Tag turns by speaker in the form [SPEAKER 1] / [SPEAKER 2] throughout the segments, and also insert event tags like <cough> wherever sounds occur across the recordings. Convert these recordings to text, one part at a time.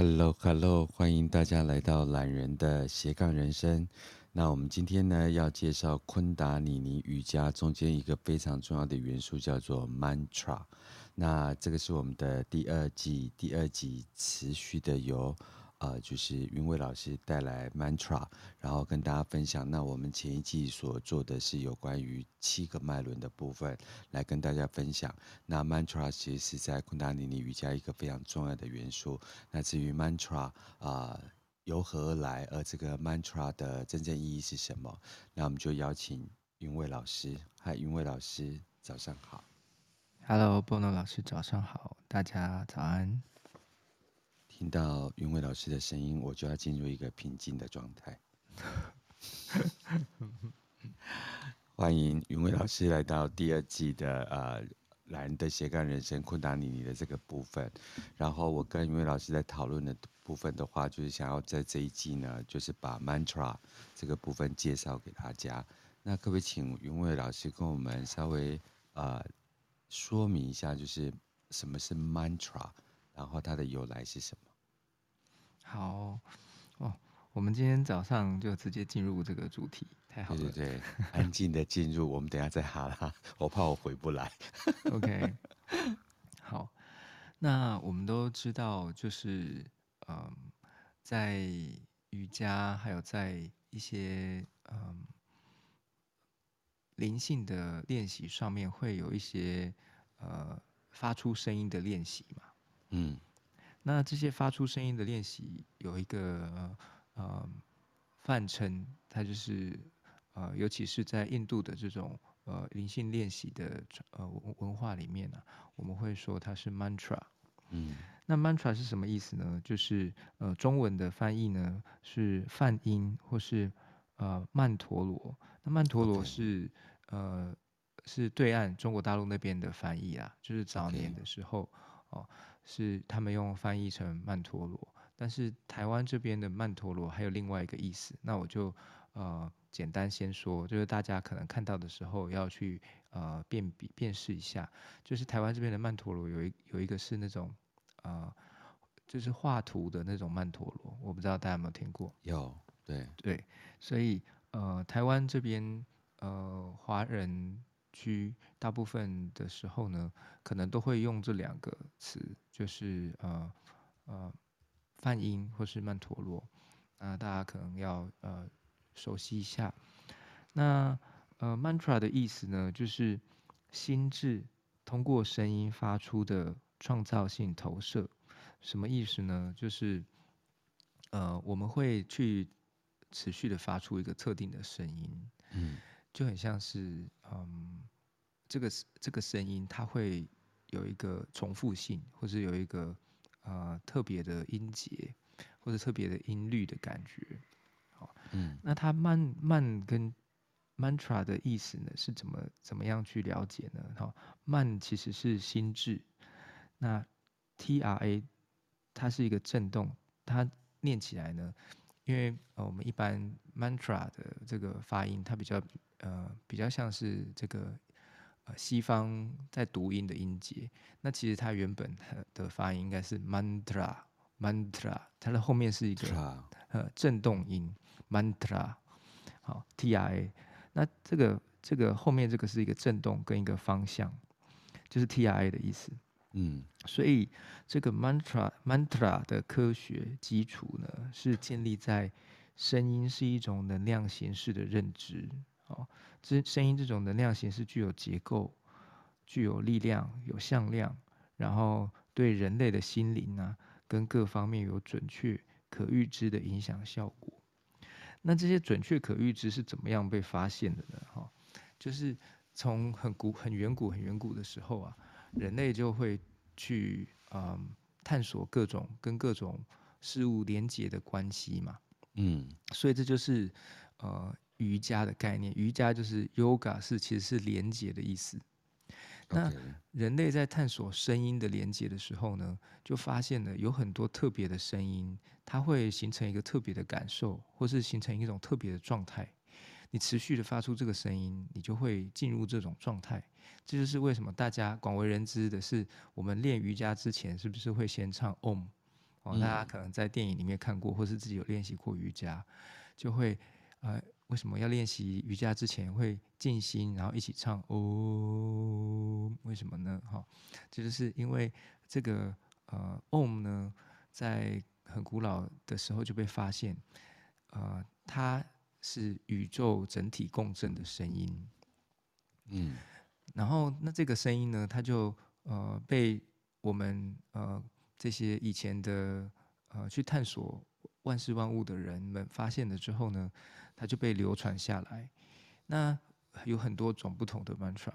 [SPEAKER 1] Hello，Hello，欢迎大家来到懒人的斜杠人生。那我们今天呢，要介绍昆达里尼瑜伽中间一个非常重要的元素，叫做 Mantra。那这个是我们的第二季第二集持续的有。呃，就是云伟老师带来 mantra，然后跟大家分享。那我们前一季所做的是有关于七个脉轮的部分，来跟大家分享。那 mantra 其实是在昆达尼尼瑜伽一个非常重要的元素。那至于 mantra 啊、由何而来，而这个 mantra 的真正意义是什么？那我们就邀请云伟老师。嗨，云伟老师，早上好。
[SPEAKER 2] Hello，Bono 老师，早上好，大家早安。
[SPEAKER 1] 听到云伟老师的声音，我就要进入一个平静的状态。<laughs> 欢迎云伟老师来到第二季的呃懒的斜杠人生昆达里尼的这个部分。然后我跟云伟老师在讨论的部分的话，就是想要在这一季呢，就是把 mantra 这个部分介绍给大家。那可不可以请云伟老师跟我们稍微呃说明一下，就是什么是 mantra，然后它的由来是什么？
[SPEAKER 2] 好哦，我们今天早上就直接进入这个主题，太好了。
[SPEAKER 1] 对对对，安静的进入，我们等下再哈拉，我怕我回不来。
[SPEAKER 2] OK，<laughs> <laughs> 好，那我们都知道，就是嗯，在瑜伽还有在一些嗯灵性的练习上面，会有一些呃发出声音的练习嘛，嗯。那这些发出声音的练习有一个呃泛称，它就是呃，尤其是在印度的这种呃灵性练习的呃文文化里面呢、啊，我们会说它是 mantra。嗯，那 mantra 是什么意思呢？就是呃中文的翻译呢是梵音或是呃曼陀罗。那曼陀罗是.呃是对岸中国大陆那边的翻译啊，就是早年的时候.哦。是他们用翻译成曼陀罗，但是台湾这边的曼陀罗还有另外一个意思，那我就呃简单先说，就是大家可能看到的时候要去呃辨别辨识一下，就是台湾这边的曼陀罗有一有一个是那种呃就是画图的那种曼陀罗，我不知道大家有没有听过？
[SPEAKER 1] 有，对
[SPEAKER 2] 对，所以呃台湾这边呃华人。区大部分的时候呢，可能都会用这两个词，就是呃呃梵音或是曼陀罗，那大家可能要呃熟悉一下。那呃 mantra 的意思呢，就是心智通过声音发出的创造性投射。什么意思呢？就是呃我们会去持续的发出一个特定的声音。嗯。就很像是，嗯，这个这个声音，它会有一个重复性，或者有一个呃特别的音节，或者特别的音律的感觉。好，嗯，那它慢慢跟 mantra 的意思呢，是怎么怎么样去了解呢？好，慢其实是心智，那 tra 它是一个震动，它念起来呢，因为呃我们一般 mantra 的这个发音，它比较。呃，比较像是这个呃西方在读音的音节，那其实它原本的发音应该是 mantra，mantra，它的后面是一个呃震动音 mantra，好 t i a 那这个这个后面这个是一个震动跟一个方向，就是 t i a 的意思，嗯，所以这个 mantra mantra 的科学基础呢，是建立在声音是一种能量形式的认知。哦，这声音这种能量形式具有结构、具有力量、有向量，然后对人类的心灵啊，跟各方面有准确、可预知的影响效果。那这些准确、可预知是怎么样被发现的呢？哈，就是从很古、很远古、很远古的时候啊，人类就会去嗯探索各种跟各种事物连接的关系嘛。嗯，所以这就是呃。瑜伽的概念，瑜伽就是 yoga，是其实是连接的意思。那人类在探索声音的连接的时候呢，就发现了有很多特别的声音，它会形成一个特别的感受，或是形成一种特别的状态。你持续的发出这个声音，你就会进入这种状态。这就是为什么大家广为人知的是，我们练瑜伽之前是不是会先唱 Om，哦，大家可能在电影里面看过，或是自己有练习过瑜伽，就会呃，为什么要练习瑜伽之前会静心，然后一起唱哦？为什么呢？哈，这就是因为这个呃，Om 呢，在很古老的时候就被发现，呃，它是宇宙整体共振的声音。嗯，然后那这个声音呢，它就呃被我们呃这些以前的呃去探索万事万物的人们发现了之后呢，它就被流传下来。那有很多种不同的 mantra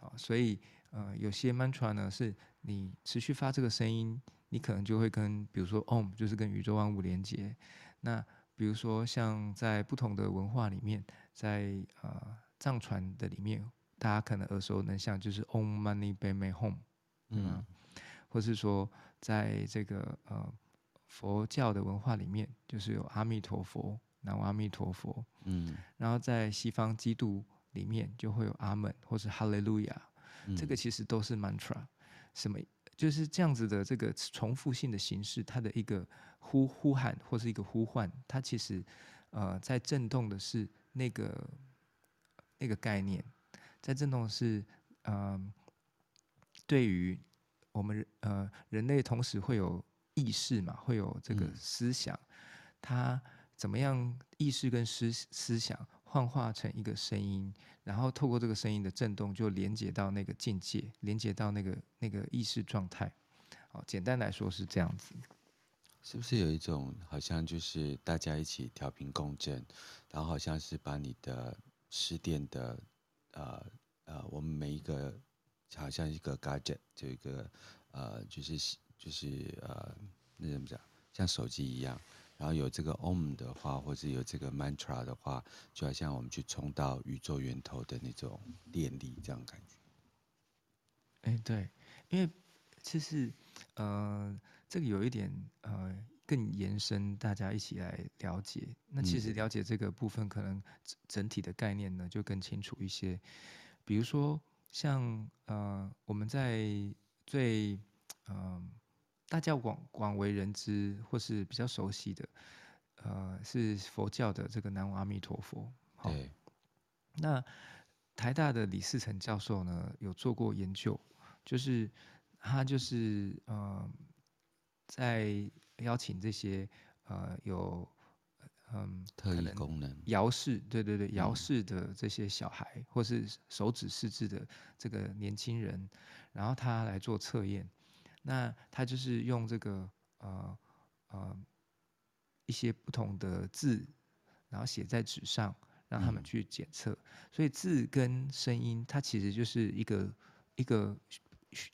[SPEAKER 2] 啊，所以呃有些 mantra 呢是你持续发这个声音，你可能就会跟比如说 Om 就是跟宇宙万物连接。那比如说像在不同的文化里面，在呃藏传的里面。大家可能耳熟能详，就是 Om Mani Padme Hum，嗯，或是说，在这个呃佛教的文化里面，就是有阿弥陀佛，南无阿弥陀佛，嗯，然后在西方基督里面就会有阿门或是哈利路亚，这个其实都是 mantra，什么就是这样子的这个重复性的形式，它的一个呼呼喊或是一个呼唤，它其实呃在震动的是那个那个概念。在震动是，嗯、呃，对于我们呃人类同时会有意识嘛，会有这个思想，嗯、它怎么样意识跟思思想幻化成一个声音，然后透过这个声音的震动，就连接到那个境界，连接到那个那个意识状态。好，简单来说是这样子。
[SPEAKER 1] 是不是有一种好像就是大家一起调频共振，然后好像是把你的失电的。呃呃，我们每一个好像一个 gadget，就一个呃，就是就是呃，那怎么讲？像手机一样，然后有这个 Om 的话，或是有这个 mantra 的话，就好像我们去冲到宇宙源头的那种电力，这样感觉。
[SPEAKER 2] 哎，对，因为其实呃，这个有一点呃。更延伸，大家一起来了解。那其实了解这个部分，可能整体的概念呢就更清楚一些。比如说，像呃，我们在最嗯、呃，大家广广为人知或是比较熟悉的，呃，是佛教的这个南无阿弥陀佛。
[SPEAKER 1] 对。
[SPEAKER 2] 那台大的李世成教授呢，有做过研究，就是他就是呃，在邀请这些呃有嗯
[SPEAKER 1] 特异功能
[SPEAKER 2] 遥视，对对对，遥视的这些小孩，嗯、或是手指失智的这个年轻人，然后他来做测验。那他就是用这个呃呃一些不同的字，然后写在纸上，让他们去检测。嗯、所以字跟声音，它其实就是一个一个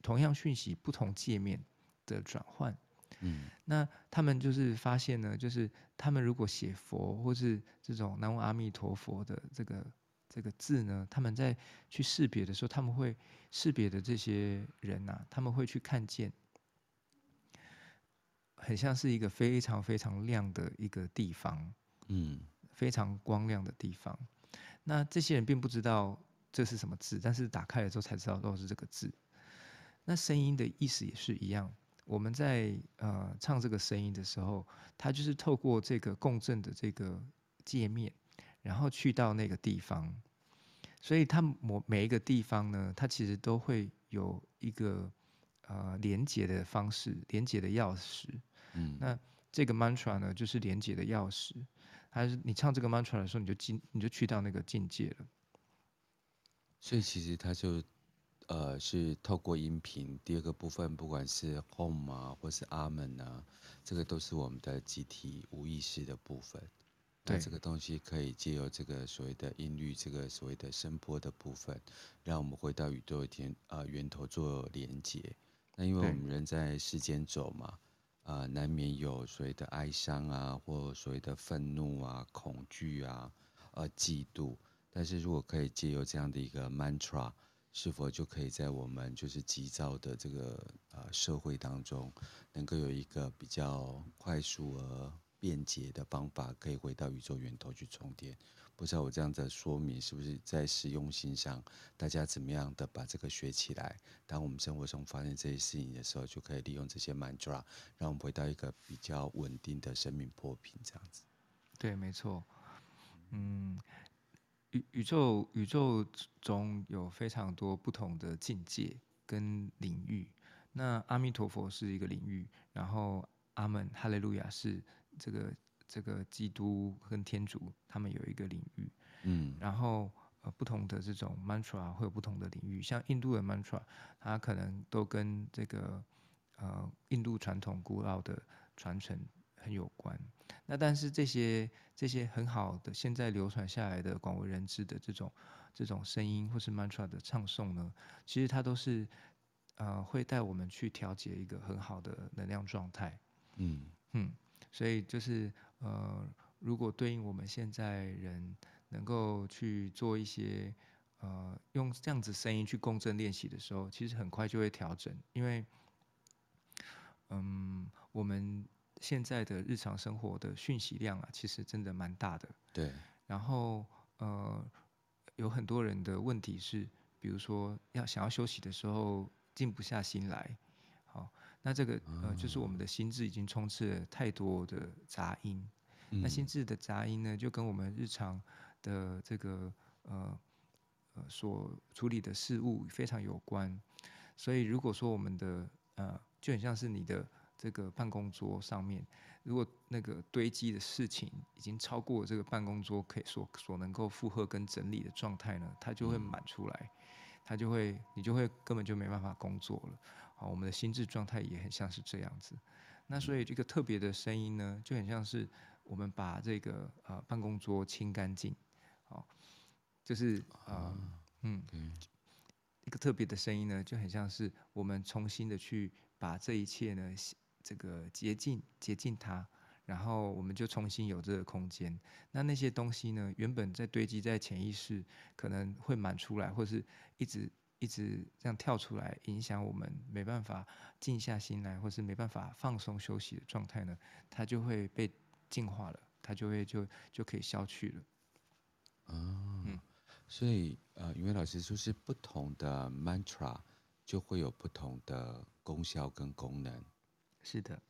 [SPEAKER 2] 同样讯息不同界面的转换。嗯，那他们就是发现呢，就是他们如果写佛或是这种南无阿弥陀佛的这个这个字呢，他们在去识别的时候，他们会识别的这些人啊，他们会去看见，很像是一个非常非常亮的一个地方，嗯，非常光亮的地方。那这些人并不知道这是什么字，但是打开了之后才知道都是这个字。那声音的意思也是一样。我们在呃唱这个声音的时候，它就是透过这个共振的这个界面，然后去到那个地方，所以它每每一个地方呢，它其实都会有一个呃连接的方式，连接的钥匙。嗯，那这个 mantra 呢，就是连接的钥匙。还是你唱这个 mantra 的时候，你就进，你就去到那个境界了。
[SPEAKER 1] 所以其实它就。呃，是透过音频。第二个部分，不管是 Home 啊，或是阿门啊，这个都是我们的集体无意识的部分。对，那这个东西可以借由这个所谓的音律，这个所谓的声波的部分，让我们回到宇宙天啊、呃、源头做连接。那因为我们人在世间走嘛，啊、呃，难免有所谓的哀伤啊，或所谓的愤怒啊、恐惧啊、呃嫉妒。但是如果可以借由这样的一个 mantra。是否就可以在我们就是急躁的这个呃社会当中，能够有一个比较快速而便捷的方法，可以回到宇宙源头去充电。不知道我这样的说明是不是在实用性上，大家怎么样的把这个学起来？当我们生活中发生这些事情的时候，就可以利用这些 mantra，让我们回到一个比较稳定的生命波频，这样子。
[SPEAKER 2] 对，没错。嗯，宇宇宙宇宙中有非常多不同的境界跟领域。那阿弥陀佛是一个领域，然后阿门、哈利路亚是这个。这个基督跟天主他们有一个领域，嗯，然后呃不同的这种 mantra 会有不同的领域，像印度的 mantra，它可能都跟这个呃印度传统古老的传承很有关。那但是这些这些很好的现在流传下来的广为人知的这种这种声音或是 mantra 的唱诵呢，其实它都是呃会带我们去调节一个很好的能量状态，嗯。嗯，所以就是。呃，如果对应我们现在人能够去做一些呃，用这样子声音去共振练习的时候，其实很快就会调整，因为嗯，我们现在的日常生活的讯息量啊，其实真的蛮大的。
[SPEAKER 1] 对。
[SPEAKER 2] 然后呃，有很多人的问题是，比如说要想要休息的时候静不下心来，好。那这个呃，就是我们的心智已经充斥了太多的杂音。嗯、那心智的杂音呢，就跟我们日常的这个呃呃所处理的事物非常有关。所以如果说我们的呃，就很像是你的这个办公桌上面，如果那个堆积的事情已经超过这个办公桌可以所所能够负荷跟整理的状态呢，它就会满出来，它就会你就会根本就没办法工作了。好，我们的心智状态也很像是这样子。那所以这个特别的声音呢，就很像是我们把这个呃办公桌清干净，好，就是呃嗯，一个特别的声音呢，就很像是我们重新的去把这一切呢，这个洁净洁净它，然后我们就重新有这个空间。那那些东西呢，原本在堆积在潜意识，可能会满出来，或是一直。一直这样跳出来，影响我们没办法静下心来，或是没办法放松休息的状态呢，它就会被净化了，它就会就就可以消去了。
[SPEAKER 1] 哦、嗯，所以呃，云伟老师就是不同的 mantra 就会有不同的功效跟功能。
[SPEAKER 2] 是的。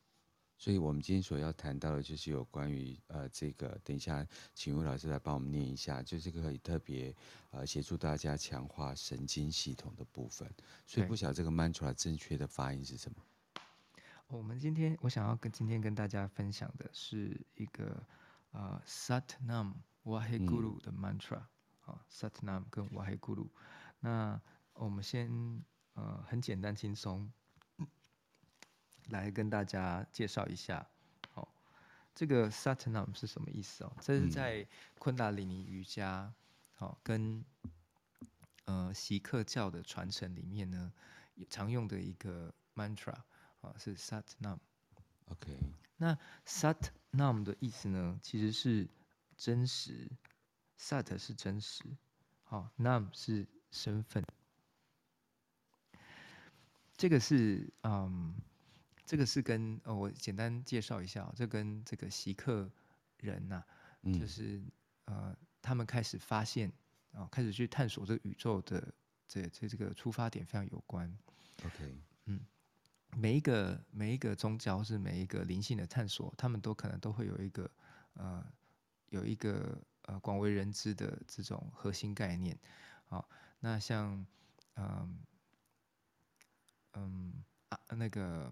[SPEAKER 1] 所以，我们今天所要谈到的，就是有关于呃，这个等一下，请吴老师来帮我们念一下，就是可以特别呃，协助大家强化神经系统的部分。所以，不晓得这个 mantra 正确的发音是什么？
[SPEAKER 2] 我们今天我想要跟今天跟大家分享的是一个呃，Sat Nam Waheguru 的 mantra 啊，Sat Nam 跟 Waheguru。那我们先呃，很简单轻松。来跟大家介绍一下，哦，这个 Satnam 是什么意思哦？这是在昆达里尼瑜伽，好跟呃锡克教的传承里面呢，常用的一个 mantra 啊，是 Satnam。
[SPEAKER 1] OK，
[SPEAKER 2] 那 Satnam 的意思呢，其实是真实，Sat 是真实，好，Nam 是身份。这个是嗯。这个是跟呃，我简单介绍一下，这跟这个锡克人呐、啊，就是呃，他们开始发现啊、呃，开始去探索这个宇宙的这这这个出发点非常有关。
[SPEAKER 1] OK，
[SPEAKER 2] 嗯，每一个每一个宗教是每一个灵性的探索，他们都可能都会有一个呃，有一个呃广为人知的这种核心概念。好，那像嗯嗯、啊那个。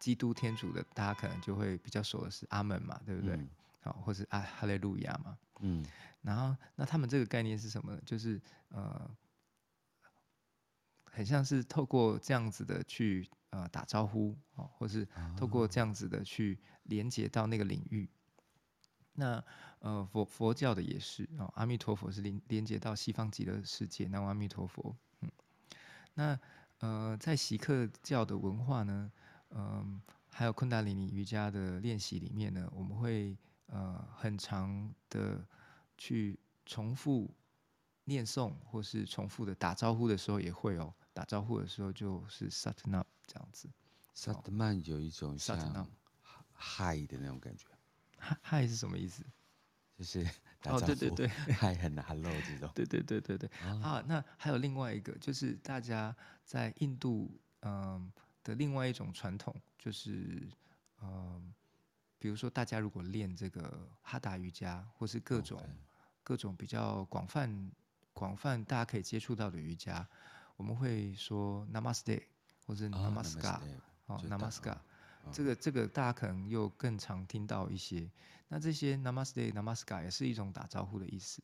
[SPEAKER 2] 基督天主的，大家可能就会比较熟的是阿门嘛，对不对？好、嗯，或是啊哈利路亚嘛。嗯。然后，那他们这个概念是什么呢？就是呃，很像是透过这样子的去呃打招呼哦，或是透过这样子的去连接到那个领域。哦、那呃佛佛教的也是哦，阿弥陀佛是连连接到西方极乐世界，南无阿弥陀佛。嗯。那呃，在锡克教的文化呢？嗯，还有昆达里尼瑜伽的练习里面呢，我们会呃很长的去重复念诵，或是重复的打招呼的时候也会哦。打招呼的时候就是 Satnam 这样子。
[SPEAKER 1] Satnam 有一种像嗨的那种感觉。
[SPEAKER 2] 嗨嗨是什么意思？<laughs>
[SPEAKER 1] 就是打招呼，
[SPEAKER 2] 哦，对对对，
[SPEAKER 1] 嗨 <laughs> 很 hello 这种。<laughs>
[SPEAKER 2] 对对对对对。哦、啊，那还有另外一个，就是大家在印度嗯、呃、的另外一种传统，就是嗯、呃，比如说大家如果练这个哈达瑜伽，或是各种.各种比较广泛广泛大家可以接触到的瑜伽，我们会说 Namaste 或是 Namaskar 哦 Namaskar。这个这个大家可能又更常听到一些，那这些 Namaste、Namaskar 也是一种打招呼的意思，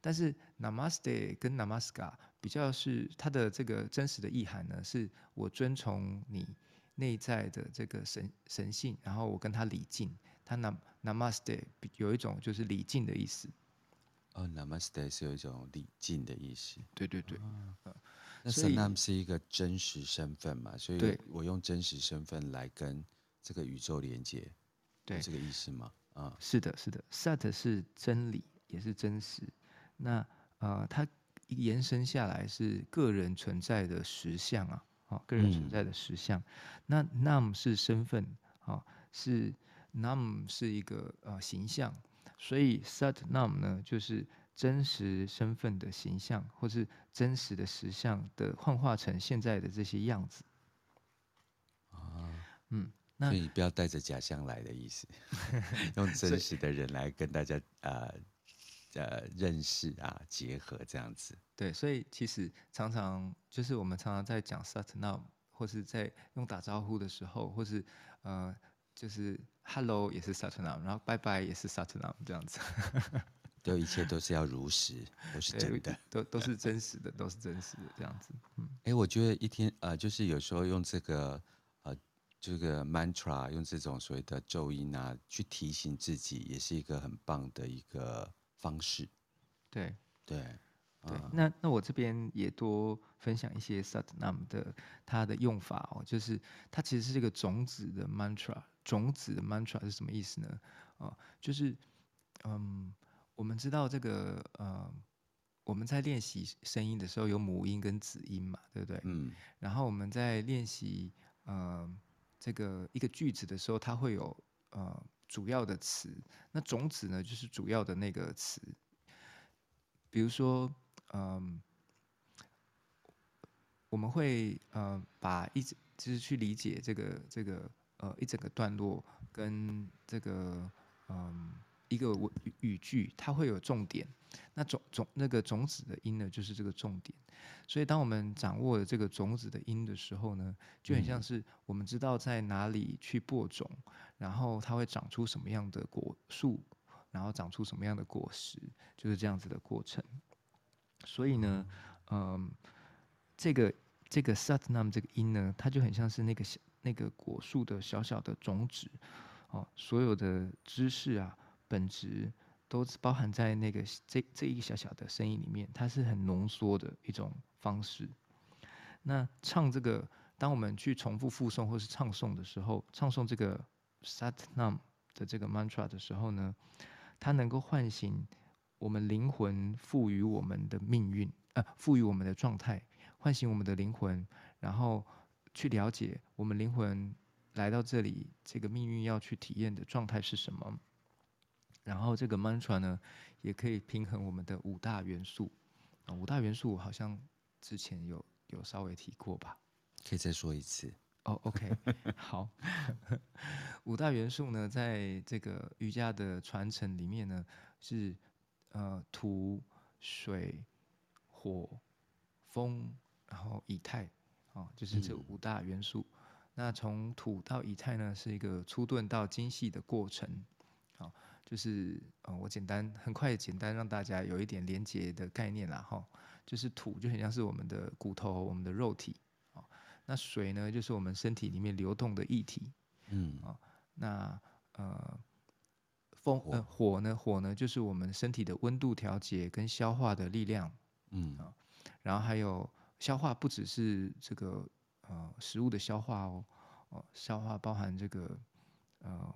[SPEAKER 2] 但是 Namaste 跟 Namaskar 比较是它的这个真实的意涵呢，是我遵从你内在的这个神神性，然后我跟他礼敬，他 Nam Namaste 有一种就是礼敬的意思。
[SPEAKER 1] 哦，Namaste 是有一种礼敬的意思。
[SPEAKER 2] 对对对。
[SPEAKER 1] 哦那 Satnam 是一个真实身份嘛，所以我用真实身份来跟这个宇宙连接，对这个意思吗？啊，
[SPEAKER 2] 是的，是的，Sat 是真理，也是真实。那呃，它延伸下来是个人存在的实相啊，啊，个人存在的实相。嗯、那 Nam 是身份啊，是 Nam 是一个呃形象，所以 Satnam 呢就是。真实身份的形象，或是真实的实相的幻化成现在的这些样子
[SPEAKER 1] 啊，嗯，那所以不要带着假象来的意思，<laughs> 用真实的人来跟大家呃呃认识啊，结合这样子。
[SPEAKER 2] 对，所以其实常常就是我们常常在讲 Satnam，或是在用打招呼的时候，或是呃就是 Hello 也是 Satnam，然后拜拜也是 Satnam 这样子。<laughs>
[SPEAKER 1] 都一切都是要如实，都是真的，
[SPEAKER 2] 都都是 <laughs> 真实的，都是真实的这样子。嗯，
[SPEAKER 1] 哎、欸，我觉得一天呃，就是有时候用这个呃这个 mantra，用这种所谓的咒音啊，去提醒自己，也是一个很棒的一个方式。
[SPEAKER 2] 对
[SPEAKER 1] 对
[SPEAKER 2] 对，嗯、那那我这边也多分享一些 Satnam 的它的用法哦，就是它其实是一个种子的 mantra，种子的 mantra 是什么意思呢？哦，就是嗯。我们知道这个呃，我们在练习声音的时候有母音跟子音嘛，对不对？嗯。然后我们在练习呃这个一个句子的时候，它会有呃主要的词，那种子呢就是主要的那个词。比如说，嗯、我们会呃把一直就是去理解这个这个呃一整个段落跟这个嗯。一个语语句，它会有重点，那种种那个种子的音呢，就是这个重点。所以，当我们掌握了这个种子的音的时候呢，就很像是我们知道在哪里去播种，然后它会长出什么样的果树，然后长出什么样的果实，就是这样子的过程。所以呢，嗯，这个这个 Satnam 这个音呢，它就很像是那个小那个果树的小小的种子，哦，所有的知识啊。本质都包含在那个这这一个小小的声音里面，它是很浓缩的一种方式。那唱这个，当我们去重复复诵或是唱诵的时候，唱诵这个 Satnam 的这个 mantra 的时候呢，它能够唤醒我们灵魂赋予我们的命运，呃，赋予我们的状态，唤醒我们的灵魂，然后去了解我们灵魂来到这里，这个命运要去体验的状态是什么。然后这个 mantra 呢，也可以平衡我们的五大元素。啊，五大元素我好像之前有有稍微提过吧？
[SPEAKER 1] 可以再说一次。
[SPEAKER 2] 哦、oh，OK，<laughs> 好。<laughs> 五大元素呢，在这个瑜伽的传承里面呢，是呃土、水、火、风，然后以太，啊，就是这五大元素。嗯、那从土到以太呢，是一个粗钝到精细的过程。好。就是呃，我简单很快简单让大家有一点连接的概念啦哈。就是土就很像是我们的骨头，我们的肉体啊。那水呢，就是我们身体里面流动的液体，嗯啊。那呃风呃火呢，火呢就是我们身体的温度调节跟消化的力量，嗯啊。然后还有消化不只是这个呃食物的消化哦，哦消化包含这个呃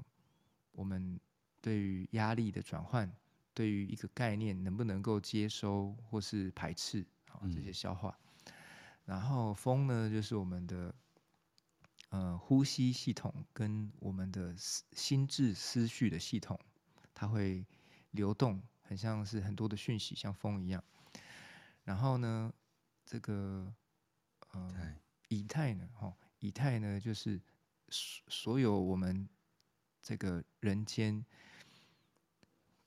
[SPEAKER 2] 我们。对于压力的转换，对于一个概念能不能够接收或是排斥，好这些消化。然后风呢，就是我们的呃呼吸系统跟我们的心智思绪的系统，它会流动，很像是很多的讯息，像风一样。然后呢，这个呃以太呢，哈，以太呢就是所所有我们这个人间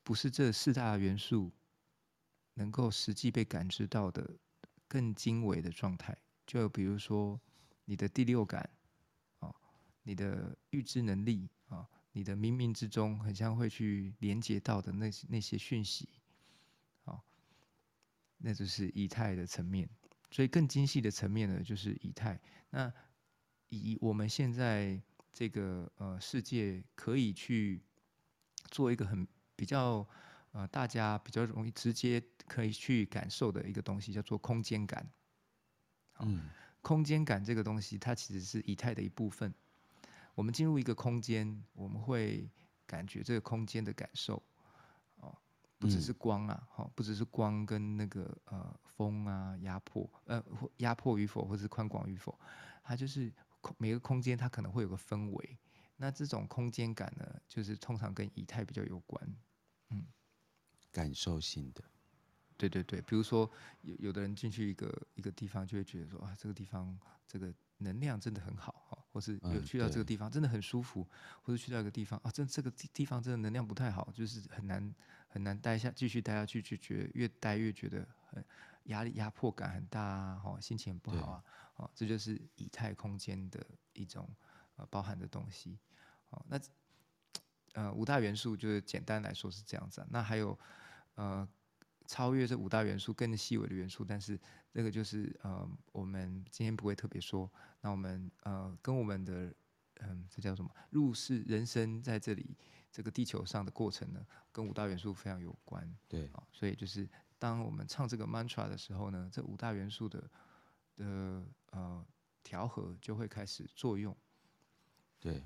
[SPEAKER 2] 不是这四大元素能够实际被感知到的更精微的状态，就比如说你的第六感。你的预知能力啊，你的冥冥之中很像会去连接到的那那些讯息，啊，那就是以太的层面。所以更精细的层面呢，就是以太。那以我们现在这个呃世界可以去做一个很比较呃大家比较容易直接可以去感受的一个东西，叫做空间感。嗯，空间感这个东西，它其实是以太的一部分。我们进入一个空间，我们会感觉这个空间的感受，哦，不只是光啊，好，不只是光跟那个呃风啊压迫，呃压迫与否，或是宽广与否，它就是每个空间它可能会有个氛围，那这种空间感呢，就是通常跟以太比较有关，嗯，
[SPEAKER 1] 感受性的，
[SPEAKER 2] 对对对，比如说有有的人进去一个一个地方，就会觉得说啊，这个地方这个。能量真的很好哈，或是有去到这个地方真的很舒服，嗯、或者去到一个地方啊，这这个地方真的能量不太好，就是很难很难待下继续待下去，就觉得越待越觉得很压力压迫感很大啊，哈，心情不好啊，哦，这就是以太空间的一种呃包含的东西，哦，那呃五大元素就是简单来说是这样子啊，那还有呃。超越这五大元素更细微的元素，但是这个就是呃，我们今天不会特别说。那我们呃，跟我们的嗯，这叫什么？入世人生在这里这个地球上的过程呢，跟五大元素非常有关。
[SPEAKER 1] 对
[SPEAKER 2] 啊，所以就是当我们唱这个 mantra 的时候呢，这五大元素的的呃调和就会开始作用。
[SPEAKER 1] 对，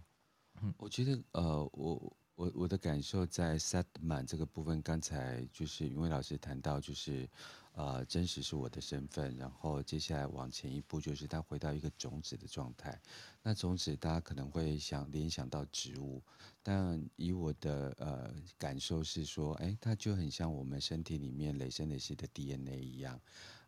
[SPEAKER 1] 嗯，我觉得呃，我。我我的感受在 set 满这个部分，刚才就是云伟老师谈到，就是，呃，真实是我的身份，然后接下来往前一步，就是他回到一个种子的状态。那种子大家可能会想联想到植物，但以我的呃感受是说，哎，它就很像我们身体里面累生累世的 DNA 一样。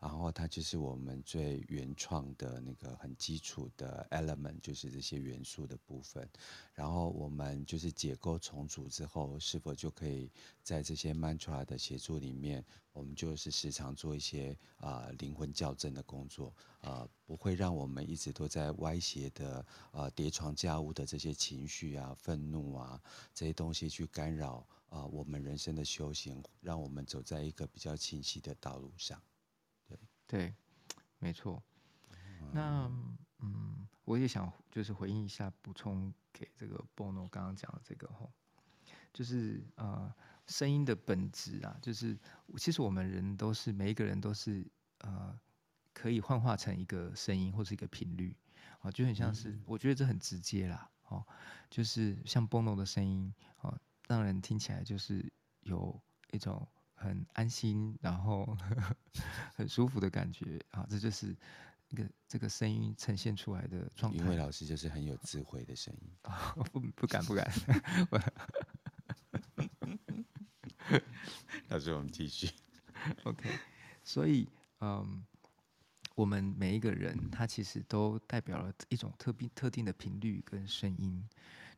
[SPEAKER 1] 然后它就是我们最原创的那个很基础的 element，就是这些元素的部分。然后我们就是解构重组之后，是否就可以在这些 mantra 的协助里面，我们就是时常做一些啊、灵魂校正的工作，啊、呃，不会让我们一直都在歪斜的啊、呃、叠床架屋的这些情绪啊、愤怒啊这些东西去干扰啊、我们人生的修行，让我们走在一个比较清晰的道路上。
[SPEAKER 2] 对，没错。那嗯，我也想就是回应一下，补充给这个 Bono 刚刚讲的这个吼，就是呃，声音的本质啊，就是其实我们人都是每一个人都是呃，可以幻化成一个声音或是一个频率啊，就很像是、嗯、我觉得这很直接啦，哦，就是像 Bono 的声音哦，让人听起来就是有一种。很安心，然后呵 <laughs> 呵很舒服的感觉啊，这就是一个这个声音呈现出来的状态。
[SPEAKER 1] 因为老师就是很有智慧的声音，<laughs>
[SPEAKER 2] 不不敢不敢。
[SPEAKER 1] 老师，<laughs> 我们继续。
[SPEAKER 2] OK，所以嗯，我们每一个人他其实都代表了一种特别特定的频率跟声音。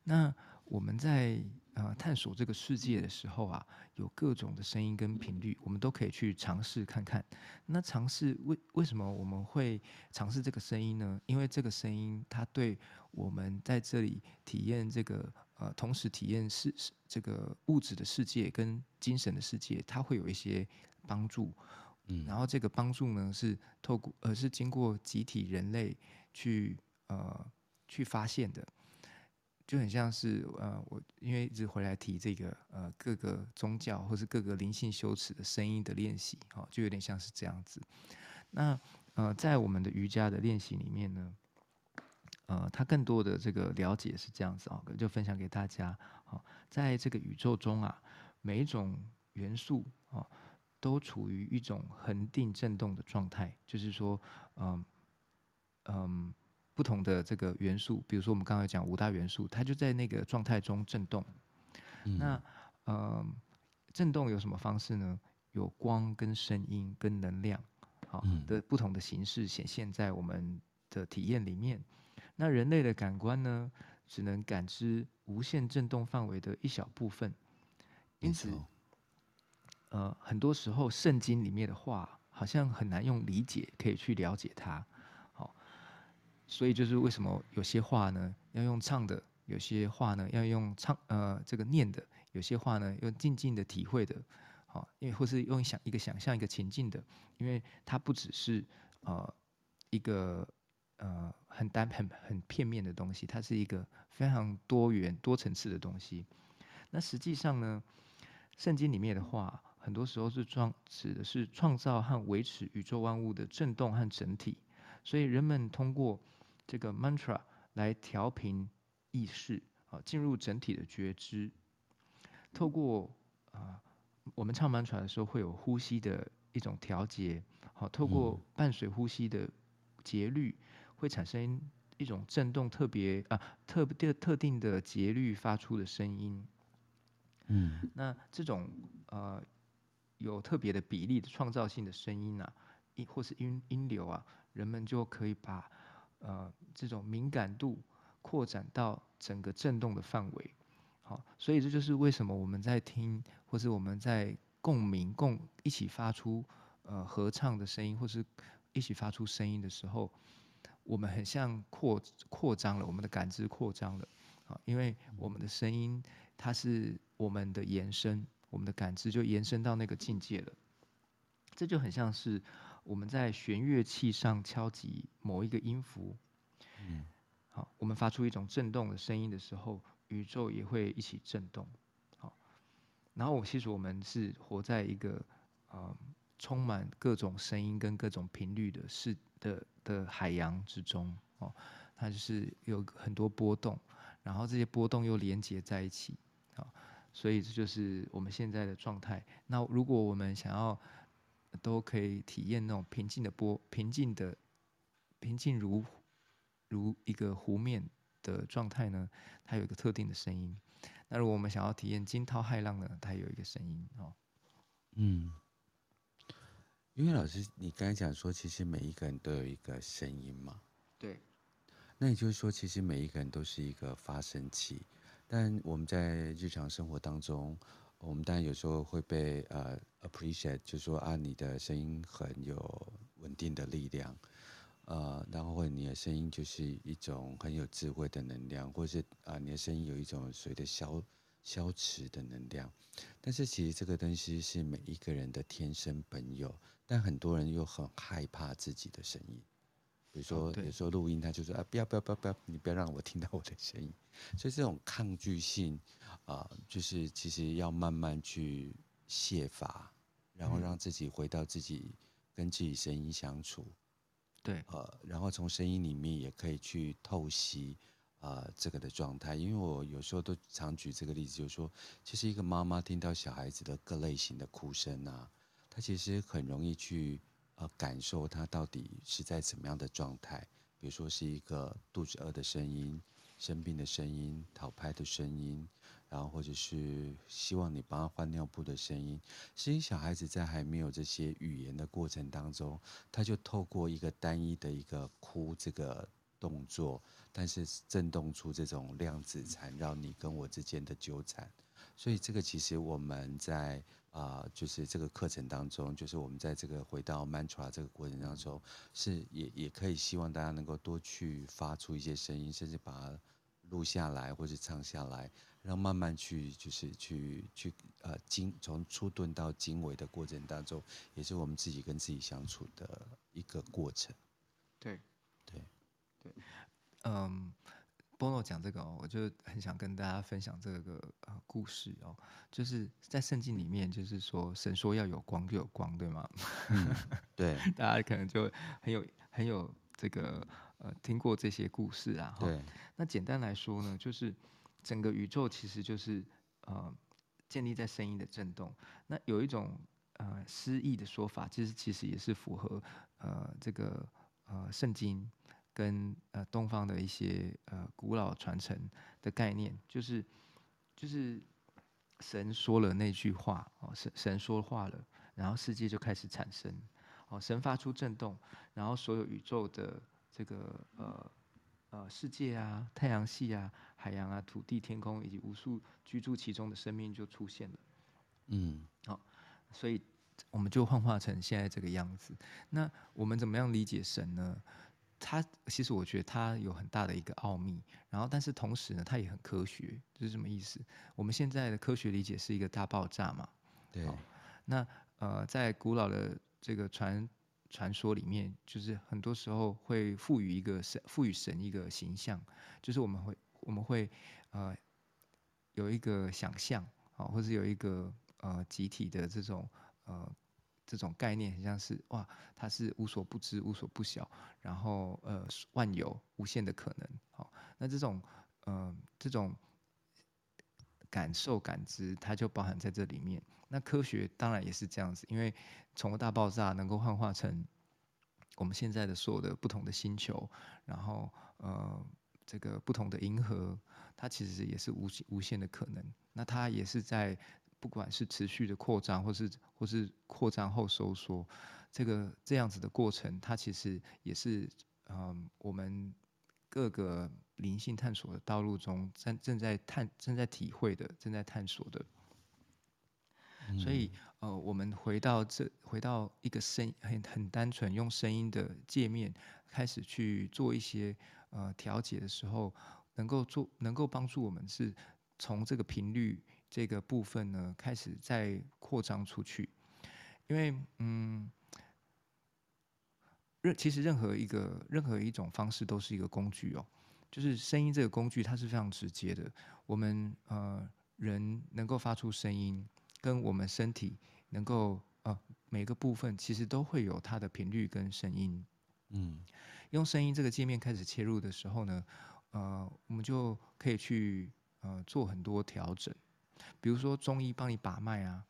[SPEAKER 2] 那我们在呃探索这个世界的时候啊，有各种的声音跟频率，我们都可以去尝试看看。那尝试为为什么我们会尝试这个声音呢？因为这个声音它对我们在这里体验这个呃，同时体验世这个物质的世界跟精神的世界，它会有一些帮助。嗯，然后这个帮助呢是透过呃是经过集体人类去呃去发现的。就很像是呃，我因为一直回来提这个呃各个宗教或是各个灵性修持的声音的练习，哦，就有点像是这样子。那呃，在我们的瑜伽的练习里面呢，呃，它更多的这个了解是这样子啊，就分享给大家。好，在这个宇宙中啊，每一种元素啊，都处于一种恒定振动的状态，就是说，嗯嗯。不同的这个元素，比如说我们刚才讲五大元素，它就在那个状态中震动。嗯、那呃，震动有什么方式呢？有光、跟声音、跟能量，好的不同的形式显现在我们的体验里面。那人类的感官呢，只能感知无限震动范围的一小部分，因此，呃，很多时候圣经里面的话，好像很难用理解可以去了解它。所以就是为什么有些话呢要用唱的，有些话呢要用唱呃这个念的，有些话呢用静静的体会的。好，因为或是用想一个想象一个情境的，因为它不只是呃一个呃很单很很片面的东西，它是一个非常多元多层次的东西。那实际上呢，圣经里面的话，很多时候是创指的是创造和维持宇宙万物的震动和整体，所以人们通过这个 mantra 来调频意识，啊，进入整体的觉知，透过啊。我们唱 mantra 的时候，会有呼吸的一种调节，好，透过伴随呼吸的节律，会产生一种震动特别啊特特特定的节律发出的声音。嗯，那这种呃有特别的比例的创造性的声音啊，音或是音音流啊，人们就可以把呃这种敏感度扩展到整个震动的范围。好，所以这就是为什么我们在听，或是我们在共鸣、共一起发出呃合唱的声音，或是一起发出声音的时候，我们很像扩扩张了，我们的感知扩张了。啊，因为我们的声音它是我们的延伸，我们的感知就延伸到那个境界了。这就很像是我们在弦乐器上敲击某一个音符，嗯，好，我们发出一种震动的声音的时候。宇宙也会一起震动，好，然后我其实我们是活在一个呃充满各种声音跟各种频率的世的的海洋之中哦，它就是有很多波动，然后这些波动又连接在一起，啊，所以这就是我们现在的状态。那如果我们想要都可以体验那种平静的波，平静的平静如如一个湖面。的状态呢，它有一个特定的声音。那如果我们想要体验惊涛骇浪呢，它有一个声音哦。
[SPEAKER 1] 嗯，因为老师你刚才讲说，其实每一个人都有一个声音嘛。
[SPEAKER 2] 对。
[SPEAKER 1] 那也就是说，其实每一个人都是一个发声器。但我们在日常生活当中，我们当然有时候会被呃 appreciate，就说啊，你的声音很有稳定的力量。呃，然后或者你的声音就是一种很有智慧的能量，或是啊、你的声音有一种随着消消磁的能量。但是其实这个东西是每一个人的天生本有，但很多人又很害怕自己的声音。比如说，有时候录音，他就说啊，不要不要不要不要，你不要让我听到我的声音。所以这种抗拒性啊、呃，就是其实要慢慢去卸法，然后让自己回到自己跟自己声音相处。
[SPEAKER 2] 对，
[SPEAKER 1] 呃，然后从声音里面也可以去透析，呃，这个的状态。因为我有时候都常举这个例子，就是说，其实一个妈妈听到小孩子的各类型的哭声啊，她其实很容易去呃感受他到底是在怎么样的状态。比如说是一个肚子饿的声音、生病的声音、讨拍的声音。然后或者是希望你帮他换尿布的声音，其实小孩子在还没有这些语言的过程当中，他就透过一个单一的一个哭这个动作，但是震动出这种量子缠绕你跟我之间的纠缠。所以这个其实我们在啊、呃，就是这个课程当中，就是我们在这个回到 mantra 这个过程当中，是也也可以希望大家能够多去发出一些声音，甚至把它录下来或者唱下来。然后慢慢去，就是去去呃，经从初顿到经纬的过程当中，也是我们自己跟自己相处的一个过程。
[SPEAKER 2] 对，
[SPEAKER 1] 对，
[SPEAKER 2] 对，嗯，波诺讲这个哦，我就很想跟大家分享这个呃故事哦，就是在圣经里面，就是说神说要有光就有光，对吗？<laughs>
[SPEAKER 1] 嗯，对，
[SPEAKER 2] 大家可能就很有很有这个呃听过这些故事啊。
[SPEAKER 1] 对，
[SPEAKER 2] 那简单来说呢，就是。整个宇宙其实就是呃建立在声音的震动。那有一种呃诗意的说法，其实其实也是符合呃这个呃圣经跟呃东方的一些呃古老传承的概念，就是就是神说了那句话哦，神神说话了，然后世界就开始产生哦，神发出震动，然后所有宇宙的这个呃呃世界啊、太阳系啊、海洋啊、土地、天空以及无数居住其中的生命就出现了。嗯，好，所以我们就幻化成现在这个样子。那我们怎么样理解神呢？他其实我觉得它有很大的一个奥秘，然后但是同时呢，它也很科学，就是什么意思？我们现在的科学理解是一个大爆炸嘛？
[SPEAKER 1] 对。
[SPEAKER 2] 那呃，在古老的这个传传说里面，就是很多时候会赋予一个神，赋予神一个形象，就是我们会我们会呃有一个想象啊，或者有一个。呃，集体的这种呃这种概念，很像是哇，它是无所不知、无所不晓，然后呃万有无限的可能。好，那这种呃这种感受感知，它就包含在这里面。那科学当然也是这样子，因为从大爆炸能够幻化成我们现在的所有的不同的星球，然后呃这个不同的银河，它其实也是无无限的可能。那它也是在。不管是持续的扩张，或是或是扩张后收缩，这个这样子的过程，它其实也是嗯，我们各个灵性探索的道路中正正在探、正在体会的、正在探索的。嗯、所以呃，我们回到这，回到一个声很很单纯用声音的界面开始去做一些呃调节的时候，能够做能够帮助我们是从这个频率。这个部分呢，开始在扩张出去，因为嗯，任其实任何一个任何一种方式都是一个工具哦，就是声音这个工具，它是非常直接的。我们呃人能够发出声音，跟我们身体能够呃每个部分其实都会有它的频率跟声音。嗯，用声音这个界面开始切入的时候呢，呃，我们就可以去呃做很多调整。比如说中医帮你把脉啊，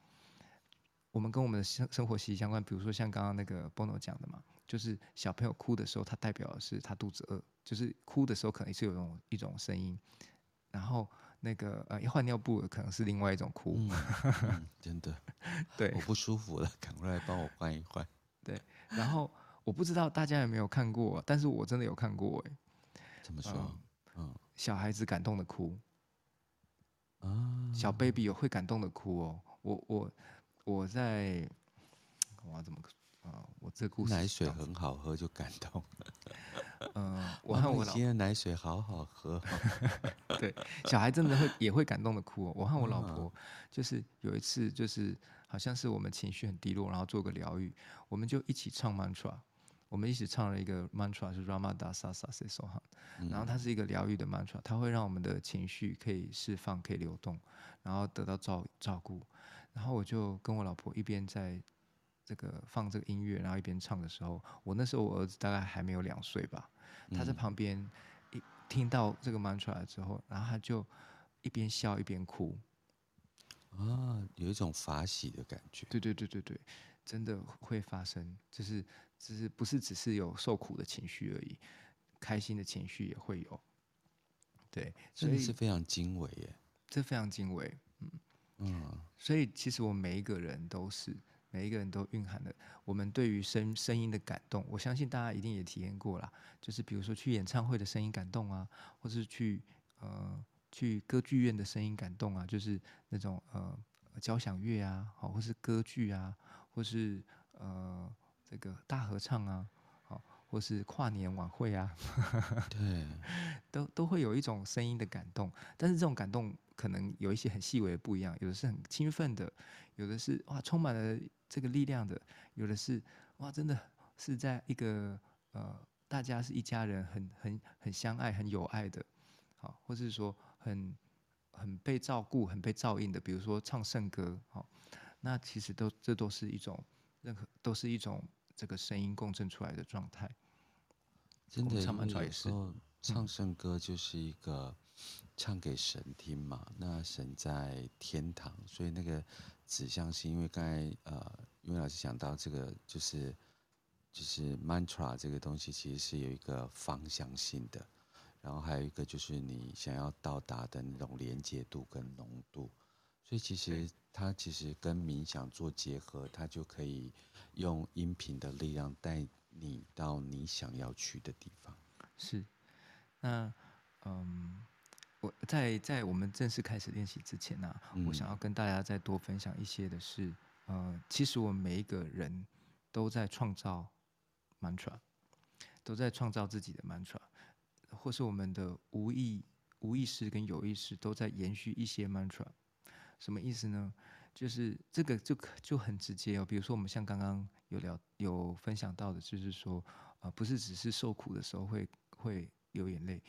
[SPEAKER 2] 我们跟我们的生生活息息相关。比如说像刚刚那个 Bono 讲的嘛，就是小朋友哭的时候，它代表的是他肚子饿，就是哭的时候可能是有一种一种声音。然后那个呃要换尿布可能是另外一种哭。
[SPEAKER 1] 嗯嗯、真的，<laughs>
[SPEAKER 2] 对，
[SPEAKER 1] 我不舒服了，赶快来帮我换一换。
[SPEAKER 2] 对，然后我不知道大家有没有看过，但是我真的有看过哎。
[SPEAKER 1] 怎么说？
[SPEAKER 2] 嗯，小孩子感动的哭。小 baby 有会感动的哭哦，我我我在，我要怎么啊？我这故事
[SPEAKER 1] 奶水很好喝就感动了。
[SPEAKER 2] 嗯，<laughs> 我和我
[SPEAKER 1] 今天奶水好好喝。<laughs>
[SPEAKER 2] 对，小孩真的会也会感动的哭哦。我和我老婆就是有一次就是好像是我们情绪很低落，然后做个疗愈，我们就一起唱 mantra。我们一起唱了一个 mantra 是 Ramadasa Sase Sohan，然后它是一个疗愈的 mantra，它会让我们的情绪可以释放、可以流动，然后得到照照顾。然后我就跟我老婆一边在这个放这个音乐，然后一边唱的时候，我那时候我儿子大概还没有两岁吧，他在旁边一听到这个 mantra 之后，然后他就一边笑一边哭，
[SPEAKER 1] 啊，有一种法喜的感觉。
[SPEAKER 2] 对对对对对，真的会发生，就是。只是不是只是有受苦的情绪而已，开心的情绪也会有。对，所以
[SPEAKER 1] 是非常精微耶，
[SPEAKER 2] 这非常精微，嗯嗯。所以其实我们每一个人都是，每一个人都蕴含了我们对于声声音的感动。我相信大家一定也体验过啦，就是比如说去演唱会的声音感动啊，或是去呃去歌剧院的声音感动啊，就是那种呃交响乐啊，好，或是歌剧啊，或是呃。这个大合唱啊，好，或是跨年晚会啊，<laughs>
[SPEAKER 1] 对，
[SPEAKER 2] 都都会有一种声音的感动。但是这种感动可能有一些很细微的不一样，有的是很兴奋的，有的是哇充满了这个力量的，有的是哇真的是在一个呃大家是一家人，很很很相爱、很有爱的，好，或是说很很被照顾、很被照应的，比如说唱圣歌，好，那其实都这都是一种。任何都是一种这个声音共振出来的状态。
[SPEAKER 1] 真的，唱有时候唱圣歌就是一个唱给神听嘛。嗯、那神在天堂，所以那个指向性，因为刚才呃，因为老师讲到这个，就是就是 mantra 这个东西其实是有一个方向性的，然后还有一个就是你想要到达的那种连接度跟浓度，所以其实它其实跟冥想做结合，它就可以用音频的力量带你到你想要去的地方。
[SPEAKER 2] 是，那嗯，我在在我们正式开始练习之前呢、啊，嗯、我想要跟大家再多分享一些的是，呃，其实我们每一个人都在创造。mantra 都在创造自己的 mantra，或是我们的无意无意识跟有意识都在延续一些 mantra。什么意思呢？就是这个就就很直接哦。比如说，我们像刚刚有聊有分享到的，就是说，呃，不是只是受苦的时候会会流眼泪，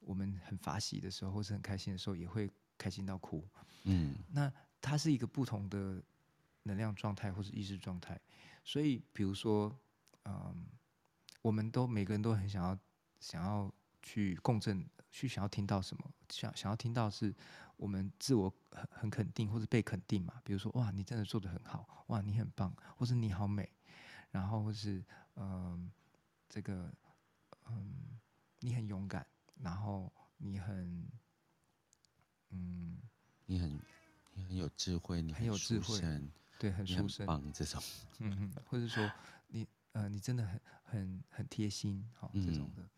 [SPEAKER 2] 我们很法喜的时候或是很开心的时候也会开心到哭。嗯，那它是一个不同的能量状态或是意识状态。所以，比如说，嗯。我们都每个人都很想要，想要去共振，去想要听到什么，想想要听到是我们自我很很肯定或者被肯定嘛。比如说，哇，你真的做的很好，哇，你很棒，或是你好美，然后或是嗯，这个嗯，你很勇敢，然后你很嗯，
[SPEAKER 1] 你很你很有智慧，你很，
[SPEAKER 2] 很有智慧，对，很殊胜，
[SPEAKER 1] 棒这种，
[SPEAKER 2] 嗯嗯，或者说你。呃，你真的很很很贴心，好、哦、这种的。嗯、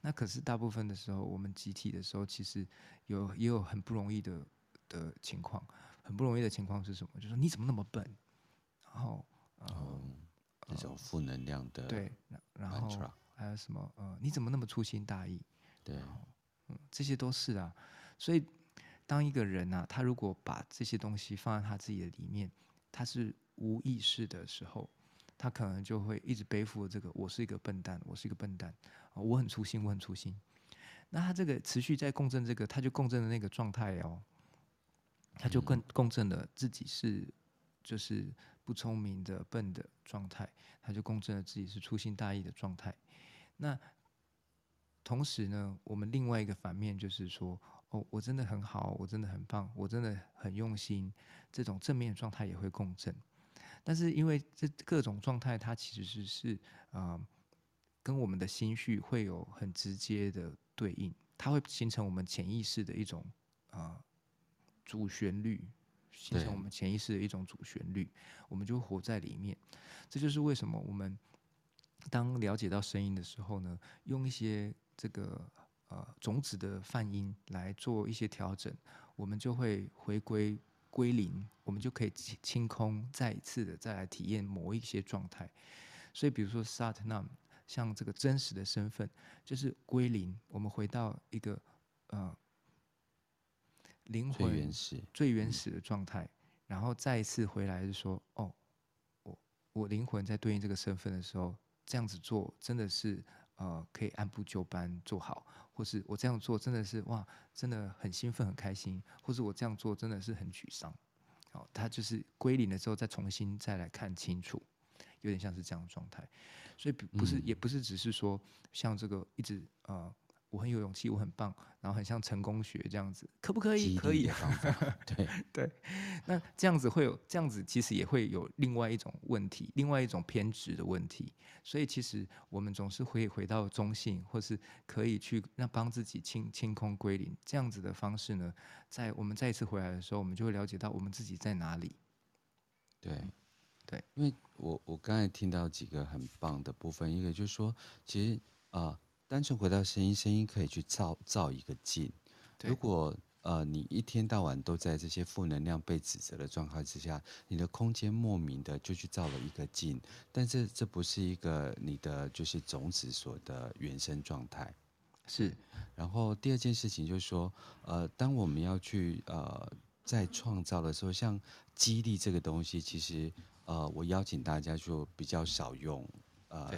[SPEAKER 2] 那可是大部分的时候，我们集体的时候，其实有也有很不容易的的情况。很不容易的情况是什么？就是说你怎么那么笨？然后，呃，哦、
[SPEAKER 1] 这种负能量的。
[SPEAKER 2] 对，然后还有什么？呃，你怎么那么粗心大意？
[SPEAKER 1] 对，
[SPEAKER 2] 嗯，这些都是啊。所以，当一个人啊，他如果把这些东西放在他自己的里面，他是无意识的时候。他可能就会一直背负这个，我是一个笨蛋，我是一个笨蛋，我很粗心，我很粗心。那他这个持续在共振这个，他就共振的那个状态哦，他就更共振了自己是就是不聪明的笨的状态，他就共振了自己是粗心大意的状态。那同时呢，我们另外一个反面就是说，哦，我真的很好，我真的很棒，我真的很用心，这种正面的状态也会共振。但是因为这各种状态，它其实是是啊、呃，跟我们的心绪会有很直接的对应，它会形成我们潜意识的一种啊、呃、主旋律，形成我们潜意识的一种主旋律，我们就活在里面。这就是为什么我们当了解到声音的时候呢，用一些这个呃种子的泛音来做一些调整，我们就会回归。归零，我们就可以清空，再一次的再来体验某一些状态。所以，比如说 Satnam，像这个真实的身份，就是归零。我们回到一个呃灵魂最原始、最原始的状态，然后再一次回来是说，哦，我我灵魂在对应这个身份的时候，这样子做真的是呃可以按部就班做好。或是我这样做真的是哇，真的很兴奋很开心，或是我这样做真的是很沮丧，好，他就是归零了之后再重新再来看清楚，有点像是这样的状态，所以不是、嗯、也不是只是说像这个一直呃。我很有勇气，我很棒，然后很像成功学这样子，可不可以？可以。对 <laughs> 对，那这样子会有这样子，其实也会有另外一种问题，另外一种偏执的问题。所以其实我们总是会回到中性，或是可以去让帮自己清清空归零这样子的方式呢，在我们再一次回来的时候，我们就会了解到我们自己在哪里。
[SPEAKER 1] 对
[SPEAKER 2] 对，
[SPEAKER 1] 因为我我刚才听到几个很棒的部分，一个就是说，其实啊。呃单纯回到声音，声音可以去造造一个境。如果呃你一天到晚都在这些负能量被指责的状态之下，你的空间莫名的就去造了一个境，但是这不是一个你的就是种子所的原生状态。
[SPEAKER 2] 是。
[SPEAKER 1] 然后第二件事情就是说，呃，当我们要去呃在创造的时候，像激励这个东西，其实呃我邀请大家就比较少用呃。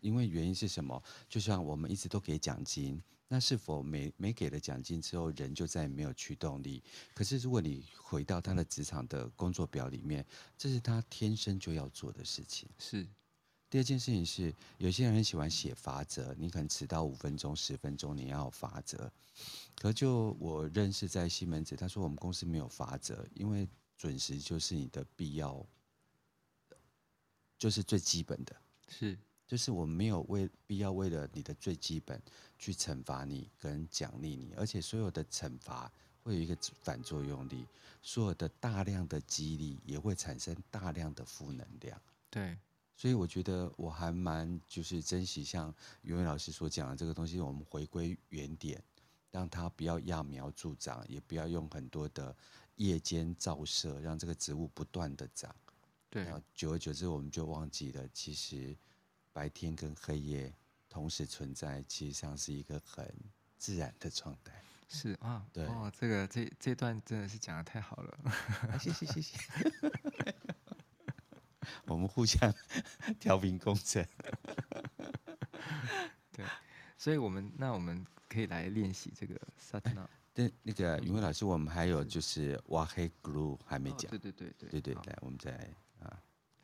[SPEAKER 1] 对因为原因是什么？就像我们一直都给奖金，那是否没没给了奖金之后，人就再也没有驱动力？可是如果你回到他的职场的工作表里面，这是他天生就要做的事情。
[SPEAKER 2] 是。
[SPEAKER 1] 第二件事情是，有些人很喜欢写法则，你可能迟到五分钟、十分钟，你要有法则。可就我认识在西门子，他说我们公司没有法则，因为准时就是你的必要，就是最基本的。
[SPEAKER 2] 是。
[SPEAKER 1] 就是我们没有为必要为了你的最基本去惩罚你跟奖励你，而且所有的惩罚会有一个反作用力，所有的大量的激励也会产生大量的负能量。
[SPEAKER 2] 对，
[SPEAKER 1] 所以我觉得我还蛮就是珍惜像云伟老师所讲的这个东西，我们回归原点，让它不要揠苗助长，也不要用很多的夜间照射，让这个植物不断的长。
[SPEAKER 2] 对，
[SPEAKER 1] 然后久而久之，我们就忘记了其实。白天跟黑夜同时存在，其实上是一个很自然的状态。
[SPEAKER 2] 是啊，
[SPEAKER 1] 对
[SPEAKER 2] 哦，这个这这段真的是讲的太好了，
[SPEAKER 1] 谢谢谢谢。<laughs> 我们互相调频共振。
[SPEAKER 2] 对，所以我们那我们可以来练习这个 Satnam。
[SPEAKER 1] 对，那个云辉老师，我们还有就是挖黑 glue 还
[SPEAKER 2] 没讲。对对
[SPEAKER 1] 对对对对，来，我们再啊。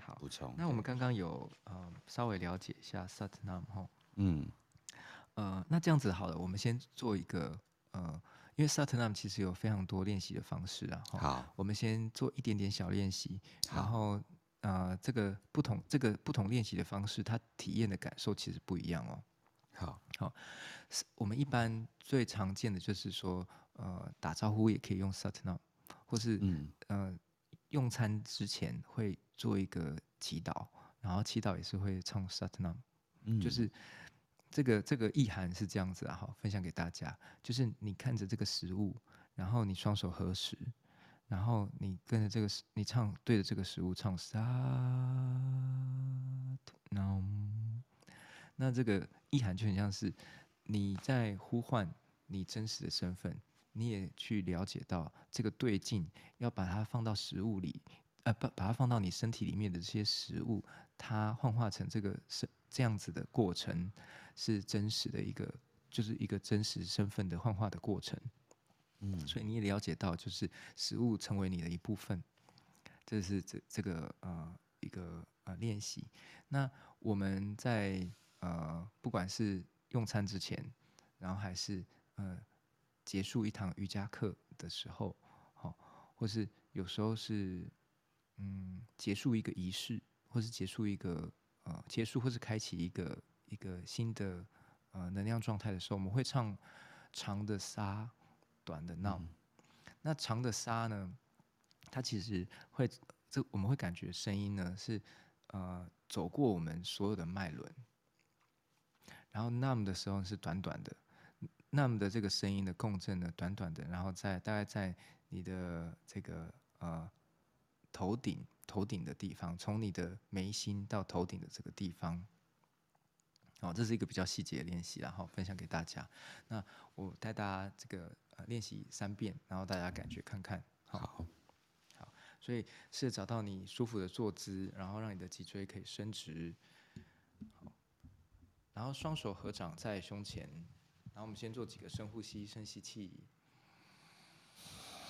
[SPEAKER 2] 好，
[SPEAKER 1] 补充。
[SPEAKER 2] 那我们刚刚有呃稍微了解一下 Satnam 哈，
[SPEAKER 1] 嗯，
[SPEAKER 2] 呃，那这样子好了，我们先做一个呃，因为 Satnam 其实有非常多练习的方式啊，
[SPEAKER 1] 好，
[SPEAKER 2] 我们先做一点点小练习，然后呃，这个不同这个不同练习的方式，它体验的感受其实不一样哦。
[SPEAKER 1] 好，
[SPEAKER 2] 好，我们一般最常见的就是说，呃，打招呼也可以用 Satnam，或是嗯。呃。用餐之前会做一个祈祷，然后祈祷也是会唱 Satnam，嗯，就是这个这个意涵是这样子啊，好，分享给大家，就是你看着这个食物，然后你双手合十，然后你跟着这个你唱对着这个食物唱 Satnam，那这个意涵就很像是你在呼唤你真实的身份。你也去了解到这个对境，要把它放到食物里，呃，把把它放到你身体里面的这些食物，它幻化成这个是这样子的过程，是真实的一个，就是一个真实身份的幻化的过程。嗯，所以你也了解到，就是食物成为你的一部分，这是这这个呃一个呃练习。那我们在呃不管是用餐之前，然后还是呃。结束一堂瑜伽课的时候，好，或是有时候是，嗯，结束一个仪式，或是结束一个呃，结束或是开启一个一个新的呃能量状态的时候，我们会唱长的沙，短的 Nam。嗯、那长的沙呢，它其实会这我们会感觉声音呢是呃走过我们所有的脉轮，然后闹的时候是短短的。那么的这个声音的共振呢，短短的，然后在大概在你的这个呃头顶头顶的地方，从你的眉心到头顶的这个地方，好，这是一个比较细节的练习，然后分享给大家。那我带大家这个呃练习三遍，然后大家感觉看看，好，好，好，所以是找到你舒服的坐姿，然后让你的脊椎可以伸直，好，然后双手合掌在胸前。然后我们先做几个深呼吸，深吸气，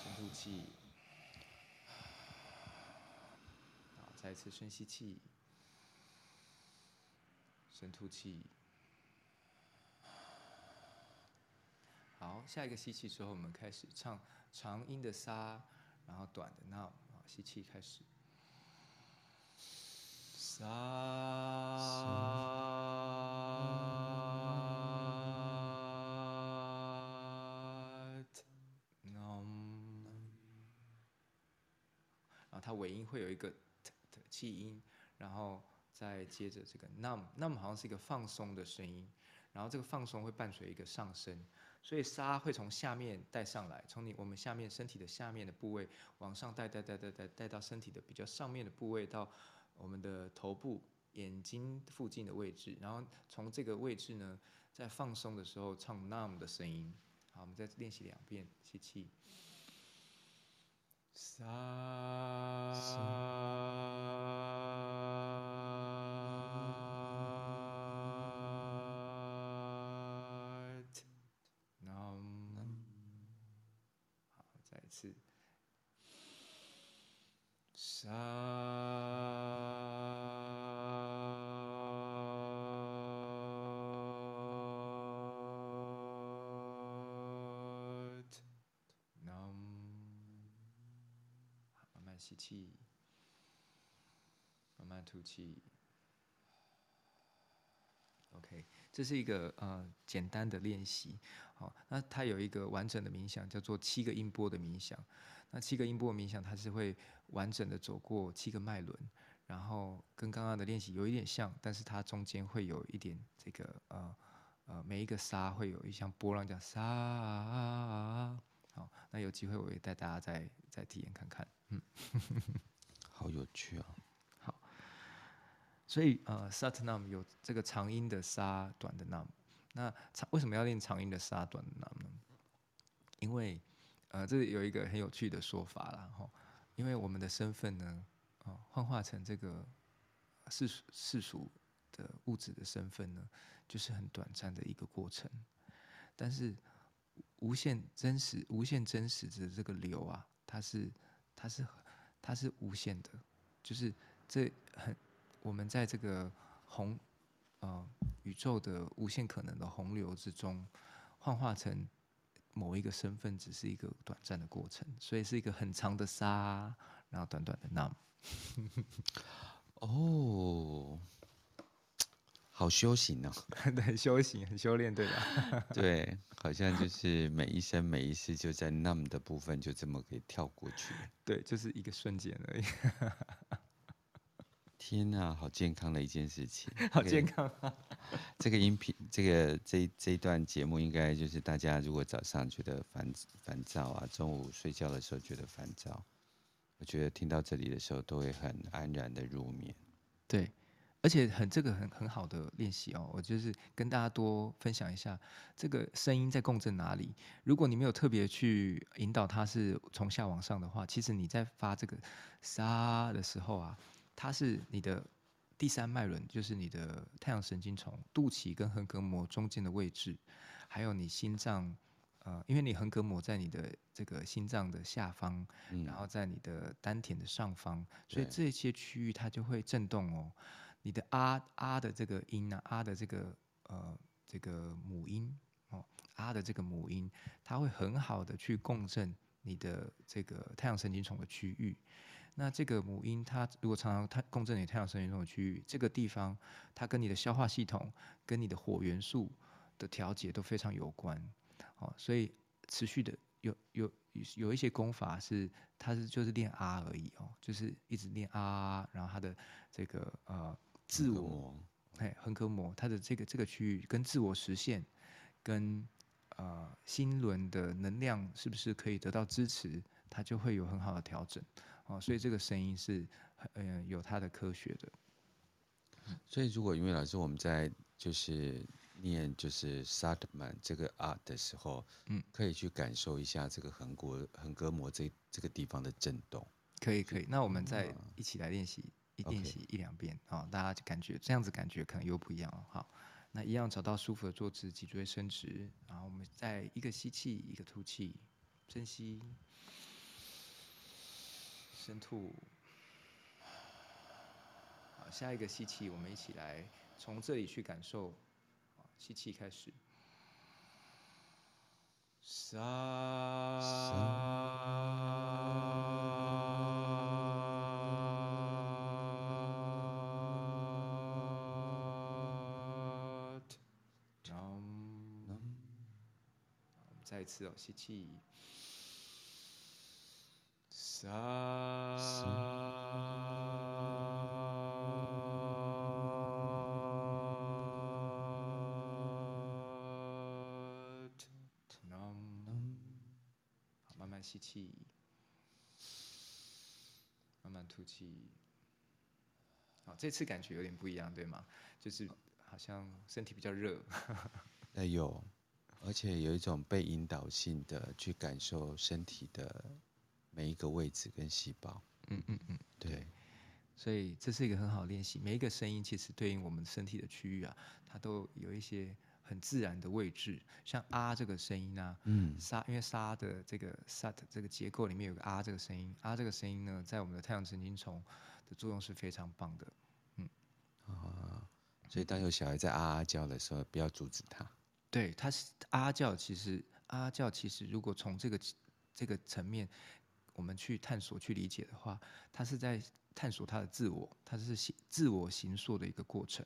[SPEAKER 2] 深呼气，好，再一次深吸气，深吐气。好，下一个吸气之后，我们开始唱长音的沙，然后短的 Nam。好，吸气开始，沙。它尾音会有一个气音，然后再接着这个 num，num 好像是一个放松的声音，然后这个放松会伴随一个上升，所以沙会从下面带上来，从你我们下面身体的下面的部位往上带带带带带带到身体的比较上面的部位，到我们的头部眼睛附近的位置，然后从这个位置呢，在放松的时候唱 num 的声音。好，我们再练习两遍，吸气。沙，一次，3，好，慢慢吸气，慢慢吐气。这是一个呃简单的练习。好，那它有一个完整的冥想，叫做七个音波的冥想。那七个音波的冥想，它是会完整的走过七个脉轮，然后跟刚刚的练习有一点像，但是它中间会有一点这个呃呃每一个沙会有一像波浪叫沙。好，那有机会我也带大家再再体验看看。嗯，<laughs>
[SPEAKER 1] 好有趣啊。
[SPEAKER 2] 所以呃，Satnam 有这个长音的沙，短的 Nam。那长为什么要练长音的沙，短的 Nam 呢？因为呃，这里有一个很有趣的说法啦，哈，因为我们的身份呢，啊，幻化成这个世俗世俗的物质的身份呢，就是很短暂的一个过程，但是无限真实、无限真实的这个流啊，它是它是它是无限的，就是这很我们在这个洪宇宙的无限可能的洪流之中，幻化成。某一个身份只是一个短暂的过程，所以是一个很长的沙，然后短短的 nam。<laughs>
[SPEAKER 1] 哦，好修行哦，<laughs>
[SPEAKER 2] 很修行，很修炼，对吧？<laughs>
[SPEAKER 1] 对，好像就是每一生每一世就在 nam 的部分就这么给跳过去。
[SPEAKER 2] 对，就是一个瞬间而已。
[SPEAKER 1] 天呐，好健康的一件事情，<laughs>
[SPEAKER 2] 好健康啊！<laughs>
[SPEAKER 1] 这个音频，这个这这一段节目，应该就是大家如果早上觉得烦烦躁啊，中午睡觉的时候觉得烦躁，我觉得听到这里的时候都会很安然的入眠。
[SPEAKER 2] 对，而且很这个很很好的练习哦，我就是跟大家多分享一下，这个声音在共振哪里。如果你没有特别去引导它是从下往上的话，其实你在发这个沙的时候啊。它是你的第三脉轮，就是你的太阳神经丛肚脐跟横膈膜中间的位置，还有你心脏，呃，因为你横膈膜在你的这个心脏的下方，嗯、然后在你的丹田的上方，所以这些区域它就会震动哦。你的啊啊的这个音啊，啊的这个呃这个母音哦，啊的这个母音，它会很好的去共振你的这个太阳神经丛的区域。那这个母音，它如果常常它共振你太阳神经丛的区域，这个地方它跟你的消化系统、跟你的火元素的调节都非常有关。哦，所以持续的有有有一些功法是，它是就是练啊而已哦，就是一直练啊，然后它的这个呃自我哎横膈膜，它的这个这个区域跟自我实现，跟呃心轮的能量是不是可以得到支持，它就会有很好的调整。哦，所以这个声音是，嗯、呃，有它的科学的。
[SPEAKER 1] 所以，如果因为老师我们在就是念就是 Satnam 这个啊的时候，嗯，可以去感受一下这个横膈横膈膜这这个地方的震动。
[SPEAKER 2] 可以，可以。那我们再一起来练习，一练习一两遍，好大家就感觉这样子感觉可能又不一样了。好，那一样找到舒服的坐姿，脊椎伸直，然后我们再一个吸气，一个吐气，深吸。深吐，好，下一个吸气，我们一起来从这里去感受，吸气开始，沙，再一次哦，吸气。沙，好，慢慢吸气，慢慢吐气。好，这次感觉有点不一样，对吗？就是好像身体比较热。<laughs>
[SPEAKER 1] 哎，有，而且有一种被引导性的去感受身体的。每一个位置跟细胞，
[SPEAKER 2] 嗯嗯嗯，对，所以这是一个很好的练习。每一个声音其实对应我们身体的区域啊，它都有一些很自然的位置。像啊这个声音啊，嗯，沙，因为沙的这个 sat 这个结构里面有个啊这个声音，啊这个声音呢，在我们的太阳神经丛的作用是非常棒的，嗯
[SPEAKER 1] 啊，所以当有小孩在啊啊叫的时候，不要阻止他。
[SPEAKER 2] 对，他是啊叫，其实啊叫其实如果从这个这个层面。我们去探索、去理解的话，他是在探索他的自我，他是自我形塑的一个过程。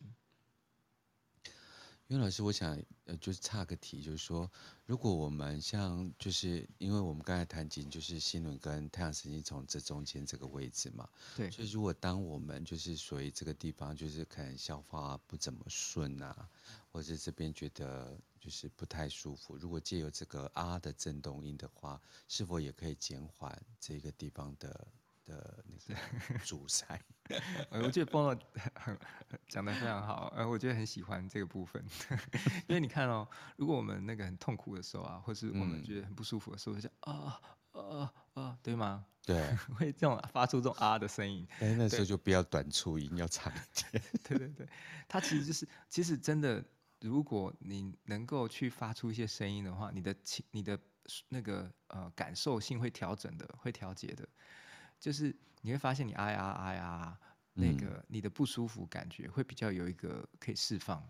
[SPEAKER 1] 因为老师，我想呃，就是岔个题，就是说，如果我们像，就是因为我们刚才谈及，就是心轮跟太阳神经丛这中间这个位置嘛，
[SPEAKER 2] 对，
[SPEAKER 1] 所以如果当我们就是属于这个地方，就是可能消化不怎么顺啊，或者这边觉得就是不太舒服，如果借由这个啊的震动音的话，是否也可以减缓这个地方的？的那个 <laughs> 阻塞，
[SPEAKER 2] 我觉得 Bono 很讲的非常好，呃，我觉得很喜欢这个部分，<laughs> 因为你看哦，如果我们那个很痛苦的时候啊，或是我们觉得很不舒服的时候，就啊啊啊，对吗？
[SPEAKER 1] 对，<laughs>
[SPEAKER 2] 会这种发出这种啊的声音，
[SPEAKER 1] 哎，那时候就不要短促音，要长一点。
[SPEAKER 2] 对对对，它其实就是，其实真的，如果你能够去发出一些声音的话，你的情，你的那个呃感受性会调整的，会调节的。就是你会发现，你哎呀哎呀，那个你的不舒服感觉会比较有一个可以释放，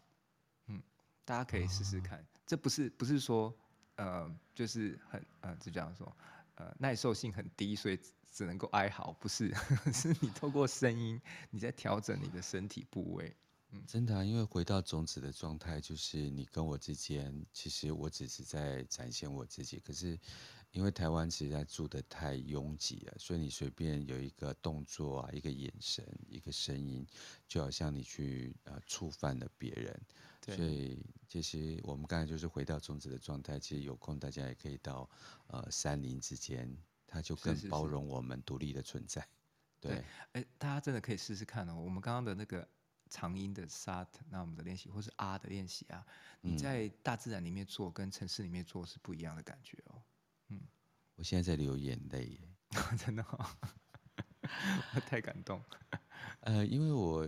[SPEAKER 2] 嗯，大家可以试试看。哦、这不是不是说，呃，就是很呃，就这样说，呃，耐受性很低，所以只能够哀嚎，不是，<laughs> 是你透过声音，你在调整你的身体部位。嗯，
[SPEAKER 1] 真的啊，因为回到种子的状态，就是你跟我之间，其实我只是在展现我自己，可是。因为台湾实在住的太拥挤了，所以你随便有一个动作啊，一个眼神，一个声音，就好像你去呃触犯了别人。对。所以其实我们刚才就是回到种子的状态，其实有空大家也可以到呃山林之间，它就更包容我们独立的存在。是是是。对，
[SPEAKER 2] 哎，大家真的可以试试看哦。我们刚刚的那个长音的 SAT，那我们的练习，或是啊的练习啊，你在大自然里面做，跟城市里面做是不一样的感觉哦。嗯，
[SPEAKER 1] 我现在在流眼泪，<laughs>
[SPEAKER 2] 真的好，<laughs> 我太感动。
[SPEAKER 1] 呃，因为我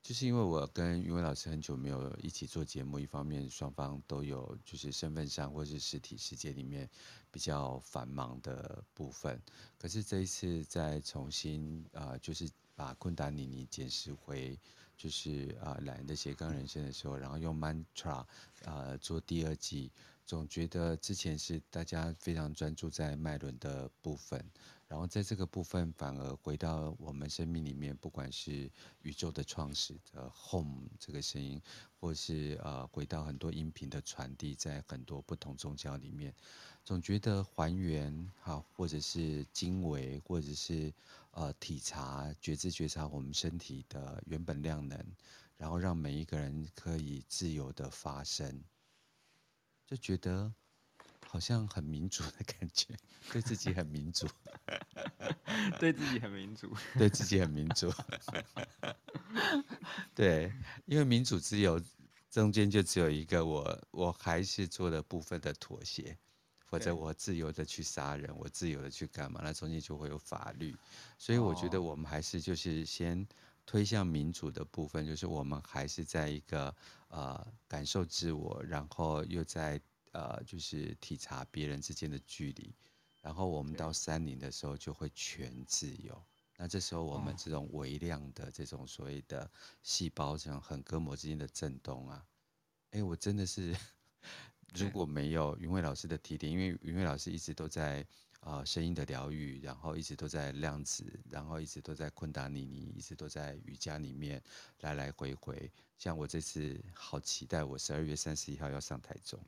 [SPEAKER 1] 就是因为我跟云伟老师很久没有一起做节目，一方面双方都有就是身份上或是实体世界里面比较繁忙的部分，可是这一次再重新啊、呃，就是把昆达尼尼捡拾回，就是啊，懒人的斜杠人生的时候，然后用 mantra 啊、做第二季。总觉得之前是大家非常专注在脉轮的部分，然后在这个部分反而回到我们生命里面，不管是宇宙的创始的 home 这个声音，或是呃回到很多音频的传递，在很多不同宗教里面，总觉得还原好，或者是经纬，或者是呃体察觉知觉察我们身体的原本量能，然后让每一个人可以自由的发声。就觉得好像很民主的感觉，对自己很民主，<laughs> <laughs>
[SPEAKER 2] 对自己很民主，
[SPEAKER 1] 对自己很民主，对，因为民主自由中间就只有一个我，我还是做了部分的妥协，或者我自由的去杀人，我自由的去干嘛，那中间就会有法律，所以我觉得我们还是就是先推向民主的部分，就是我们还是在一个。呃，感受自我，然后又在呃，就是体察别人之间的距离，然后我们到山林的时候就会全自由。那这时候我们这种微量的这种所谓的细胞，这种横膈膜之间的震动啊，哎，我真的是如果没有云慧老师的提点，因为云慧老师一直都在。啊、呃，声音的疗愈，然后一直都在量子，然后一直都在昆达尼尼，一直都在瑜伽里面来来回回。像我这次好期待，我十二月三十一号要上台中。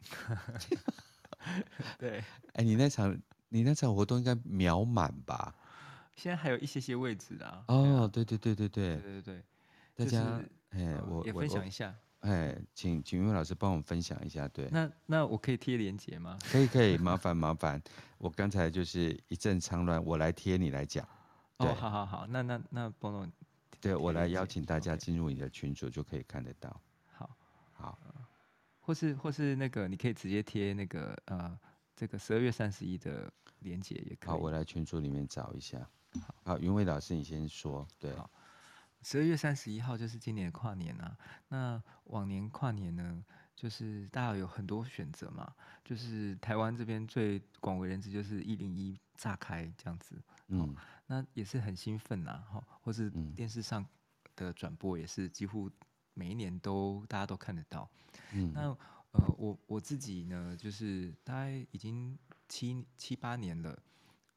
[SPEAKER 1] <laughs>
[SPEAKER 2] 对，
[SPEAKER 1] 哎，你那场你那场活动应该秒满吧？
[SPEAKER 2] 现在还有一些些位置啊。
[SPEAKER 1] 哦，对对对对对
[SPEAKER 2] 对对对，
[SPEAKER 1] 大家哎，我
[SPEAKER 2] 也分享一下。
[SPEAKER 1] 哎，请请云伟老师帮我们分享一下，对。
[SPEAKER 2] 那那我可以贴连接吗？
[SPEAKER 1] 可以可以，麻烦麻烦。我刚才就是一阵脏乱，我来贴你来讲。
[SPEAKER 2] 哦，好好好，那那那波总，
[SPEAKER 1] 对我来邀请大家进入你的群组就可以看得到。
[SPEAKER 2] 好，
[SPEAKER 1] 好，
[SPEAKER 2] 或是或是那个，你可以直接贴那个呃，这个十二月三十一的连接也可以。
[SPEAKER 1] 好，我来群组里面找一下。好，好，云伟老师你先说，对。
[SPEAKER 2] 十二月三十一号就是今年的跨年啊。那往年跨年呢，就是大家有很多选择嘛。就是台湾这边最广为人知就是一零一炸开这样子，嗯，那也是很兴奋呐，哈，或是电视上的转播也是几乎每一年都大家都看得到。嗯，那呃，我我自己呢，就是大概已经七七八年了，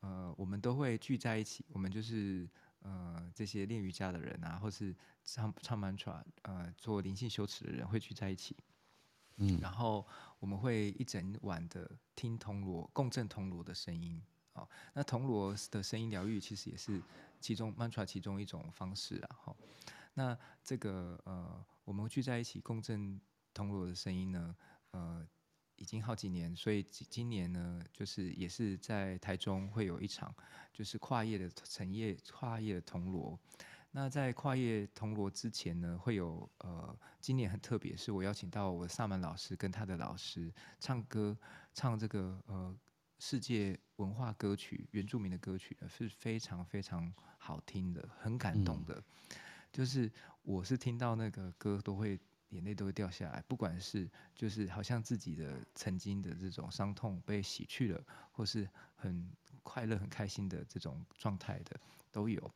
[SPEAKER 2] 呃，我们都会聚在一起，我们就是。呃，这些练瑜伽的人啊，或是唱唱 mantra，呃，做灵性修持的人会聚在一起。嗯，然后我们会一整晚的听铜锣共振铜锣的声音。哦，那铜锣的声音疗愈其实也是其中 mantra 其中一种方式啊。好，那这个呃，我们聚在一起共振铜锣的声音呢，呃。已经好几年，所以今年呢，就是也是在台中会有一场，就是跨业的成业跨业的铜锣。那在跨业铜锣之前呢，会有呃，今年很特别，是我邀请到我的萨满老师跟他的老师唱歌，唱这个呃世界文化歌曲原住民的歌曲呢，是非常非常好听的，很感动的。嗯、就是我是听到那个歌都会。眼泪都会掉下来，不管是就是好像自己的曾经的这种伤痛被洗去了，或是很快乐、很开心的这种状态的都有。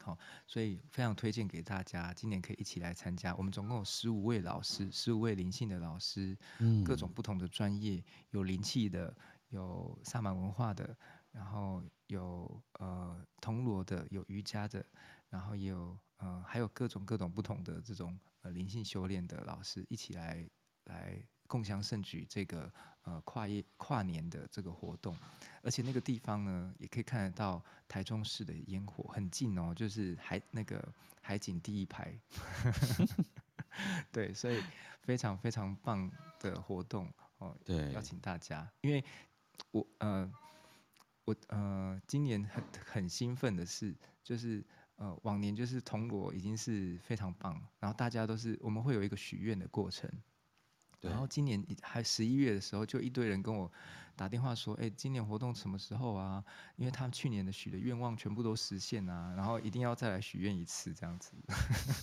[SPEAKER 2] 好，所以非常推荐给大家，今年可以一起来参加。我们总共有十五位老师，十五位灵性的老师，嗯，各种不同的专业，有灵气的，有萨满文化的，然后有呃铜锣的，有瑜伽的，然后也有呃还有各种各种不同的这种。呃，灵性修炼的老师一起来来共襄盛举这个呃跨业跨年的这个活动，而且那个地方呢，也可以看得到台中市的烟火，很近哦，就是海那个海景第一排，<laughs> 对，所以非常非常棒的活动哦，对，邀请大家，因为我呃我呃今年很很兴奋的是就是。呃，往年就是铜锣已经是非常棒，然后大家都是我们会有一个许愿的过程，然后今年还十一月的时候，就一堆人跟我打电话说，哎，今年活动什么时候啊？因为他们去年的许的愿望全部都实现啊，然后一定要再来许愿一次这样子。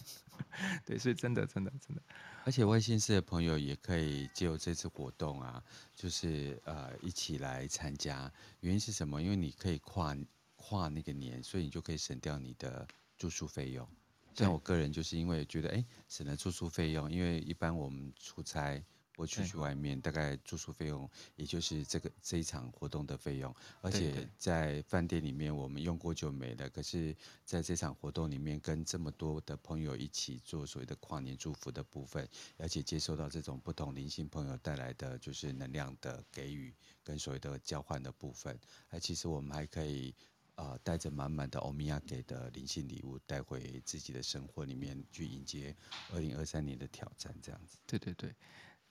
[SPEAKER 2] <laughs> 对，所以真的真的真的，
[SPEAKER 1] 而且外县市的朋友也可以借由这次活动啊，就是呃一起来参加。原因是什么？因为你可以跨。跨那个年，所以你就可以省掉你的住宿费用。像我个人就是因为觉得，哎、欸，省了住宿费用，因为一般我们出差或出去外面，大概住宿费用也就是这个这一场活动的费用。而且在饭店里面我们用过就没了，可是在这场活动里面跟这么多的朋友一起做所谓的跨年祝福的部分，而且接受到这种不同灵性朋友带来的就是能量的给予跟所谓的交换的部分，哎，其实我们还可以。啊，带着满满的欧米亚给的灵性礼物带回自己的生活里面去迎接二零二三年的挑战，这样子。
[SPEAKER 2] 对对对，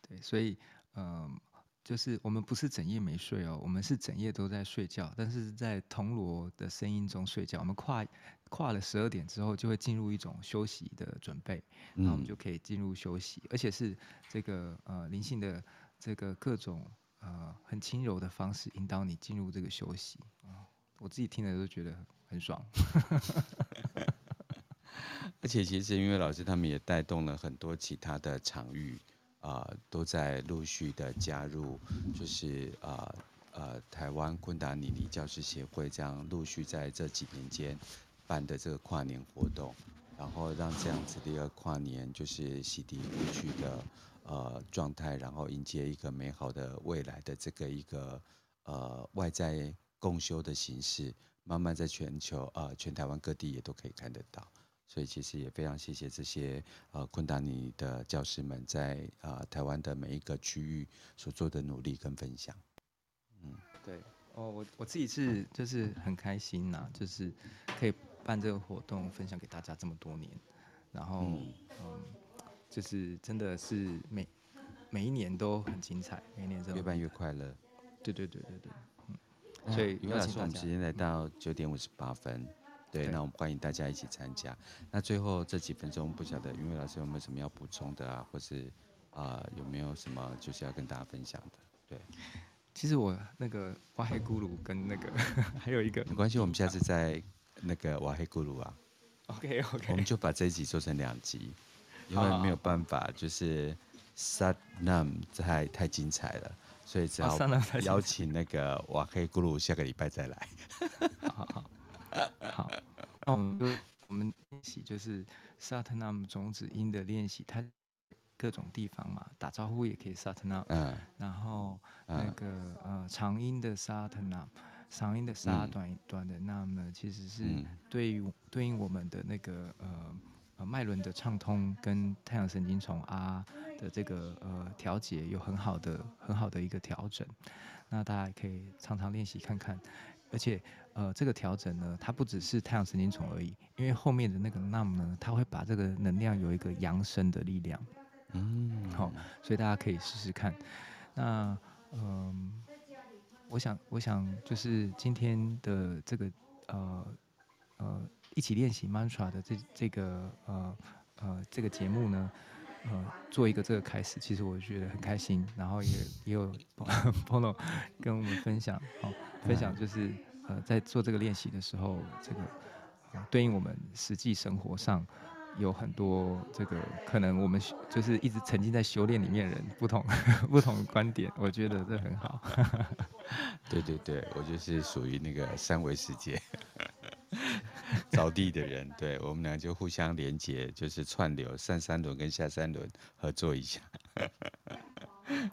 [SPEAKER 2] 对，所以嗯、呃，就是我们不是整夜没睡哦，我们是整夜都在睡觉，但是在铜锣的声音中睡觉。我们跨跨了十二点之后，就会进入一种休息的准备，然后我们就可以进入休息，嗯、而且是这个呃灵性的这个各种呃很轻柔的方式引导你进入这个休息啊。我自己听了都觉得很爽，<laughs>
[SPEAKER 1] 而且其实因为老师他们也带动了很多其他的场域啊、都在陆续的加入，就是啊呃，呃台湾昆达尼尼教师协会这样陆续在这几年间办的这个跨年活动，然后让这样子的一个跨年就是洗涤过去的呃状态，然后迎接一个美好的未来的这个一个呃外在。共修的形式，慢慢在全球啊、呃，全台湾各地也都可以看得到。所以其实也非常谢谢这些呃昆达尼的教师们在啊、呃、台湾的每一个区域所做的努力跟分享。
[SPEAKER 2] 嗯，对，哦，我我自己是就是很开心呐、啊，就是可以办这个活动，分享给大家这么多年，然后嗯，嗯，就是真的是每每一年都很精彩，每一年真的
[SPEAKER 1] 越办越快乐。
[SPEAKER 2] 对对对对对。
[SPEAKER 1] 所以，余老师，我们时间来到九点五十八分，对，那我们欢迎大家一起参加。那最后这几分钟，不晓得云伟老师有没有什么要补充的啊，或是啊、呃、有没有什么就是要跟大家分享的？对，
[SPEAKER 2] 其实我那个瓦黑咕噜跟那个 <laughs> 还有一个
[SPEAKER 1] 没关系，我们下次再那个瓦黑咕噜啊。
[SPEAKER 2] OK OK，
[SPEAKER 1] 我们就把这一集做成两集，因为没有办法，就是 Sat Nam 太太精彩了。所以只要邀请那个瓦黑咕噜下个礼拜再来。
[SPEAKER 2] 好 <laughs> 好好，那我们就我们练习就是 Satnam 种子音的练习，它各种地方嘛，打招呼也可以 Satnam。嗯。然后那个呃长音的 Satnam，长音的 Sa 短短的 Nam 呢，其实是对于对应我们的那个呃呃脉轮的畅通跟太阳神经丛啊的这个呃调节有很好的很好的一个调整。那大家也可以常常练习看看，而且呃这个调整呢，它不只是太阳神经丛而已，因为后面的那个 NAM 呢，它会把这个能量有一个扬升的力量。嗯，好，所以大家可以试试看。那嗯、呃，我想我想就是今天的这个呃呃一起练习 mantra 的这这个呃呃这个节目呢。呃，做一个这个开始，其实我觉得很开心，然后也也有 <laughs> 朋友跟我们分享，哦，分享就是呃，在做这个练习的时候，这个、呃、对应我们实际生活上有很多这个可能我们就是一直沉浸在修炼里面的人不同 <laughs> 不同的观点，我觉得这很好。<laughs>
[SPEAKER 1] 对对对，我就是属于那个三维世界。<laughs> 着地的人，对，我们俩就互相连接，就是串流上三轮跟下三轮合作一下。<laughs>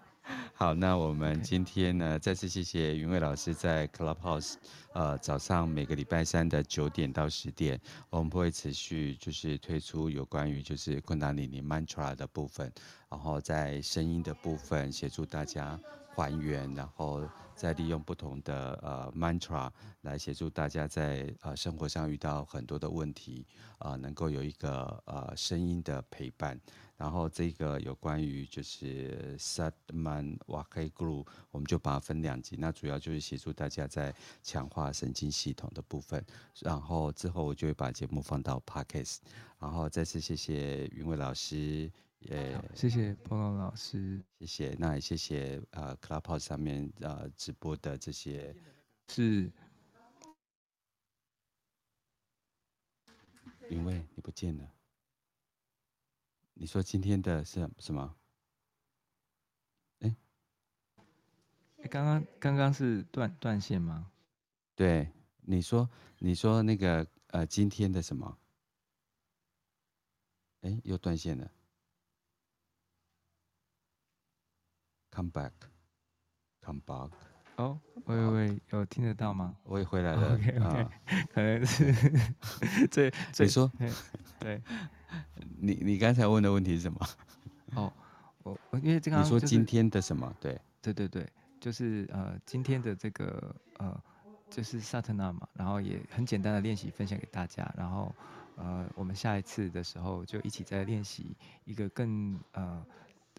[SPEAKER 1] 好，那我们今天呢，再次谢谢云蔚老师在 Clubhouse，呃，早上每个礼拜三的九点到十点，我们会持续就是推出有关于就是昆达里尼 Mantra 的部分，然后在声音的部分协助大家还原，然后。再利用不同的呃 mantra 来协助大家在呃生活上遇到很多的问题，呃能够有一个呃声音的陪伴。然后这个有关于就是 sadman Waheguru，我们就把它分两集。那主要就是协助大家在强化神经系统的部分。然后之后我就会把节目放到 Podcast。然后再次谢谢云伟老师。也、yeah,
[SPEAKER 2] 谢谢波龙老师，
[SPEAKER 1] 谢谢，那也谢谢呃，Clubhouse 上面呃直播的这些
[SPEAKER 2] 是
[SPEAKER 1] 云蔚，你不见了。你说今天的是什么？哎，
[SPEAKER 2] 刚刚刚刚是断断线吗？
[SPEAKER 1] 对，你说你说那个呃今天的什么？哎，又断线了。Come back, come back。
[SPEAKER 2] 哦，喂喂喂，有听得到吗？
[SPEAKER 1] 我也回来了。
[SPEAKER 2] OK OK，可能是 <laughs> 这这。
[SPEAKER 1] 你说，<laughs>
[SPEAKER 2] 对，
[SPEAKER 1] 你你刚才问的问题是什么？
[SPEAKER 2] 哦，我我因为这个
[SPEAKER 1] 你说今天的什么？对
[SPEAKER 2] 对对对，就是呃今天的这个呃就是萨特纳嘛，然后也很简单的练习分享给大家，然后呃我们下一次的时候就一起再练习一个更呃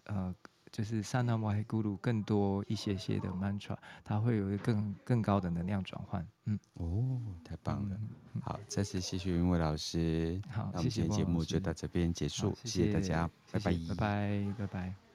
[SPEAKER 2] 呃。就是萨那摩黑咕噜更多一些些的 mantra，它会有一个更更高的能量转换。嗯，
[SPEAKER 1] 哦，太棒了。嗯、好，再次谢谢云伟老师。
[SPEAKER 2] 好，
[SPEAKER 1] 那我们今天节目就到这边结束，谢谢，谢谢大家，拜拜，
[SPEAKER 2] 拜拜，拜拜。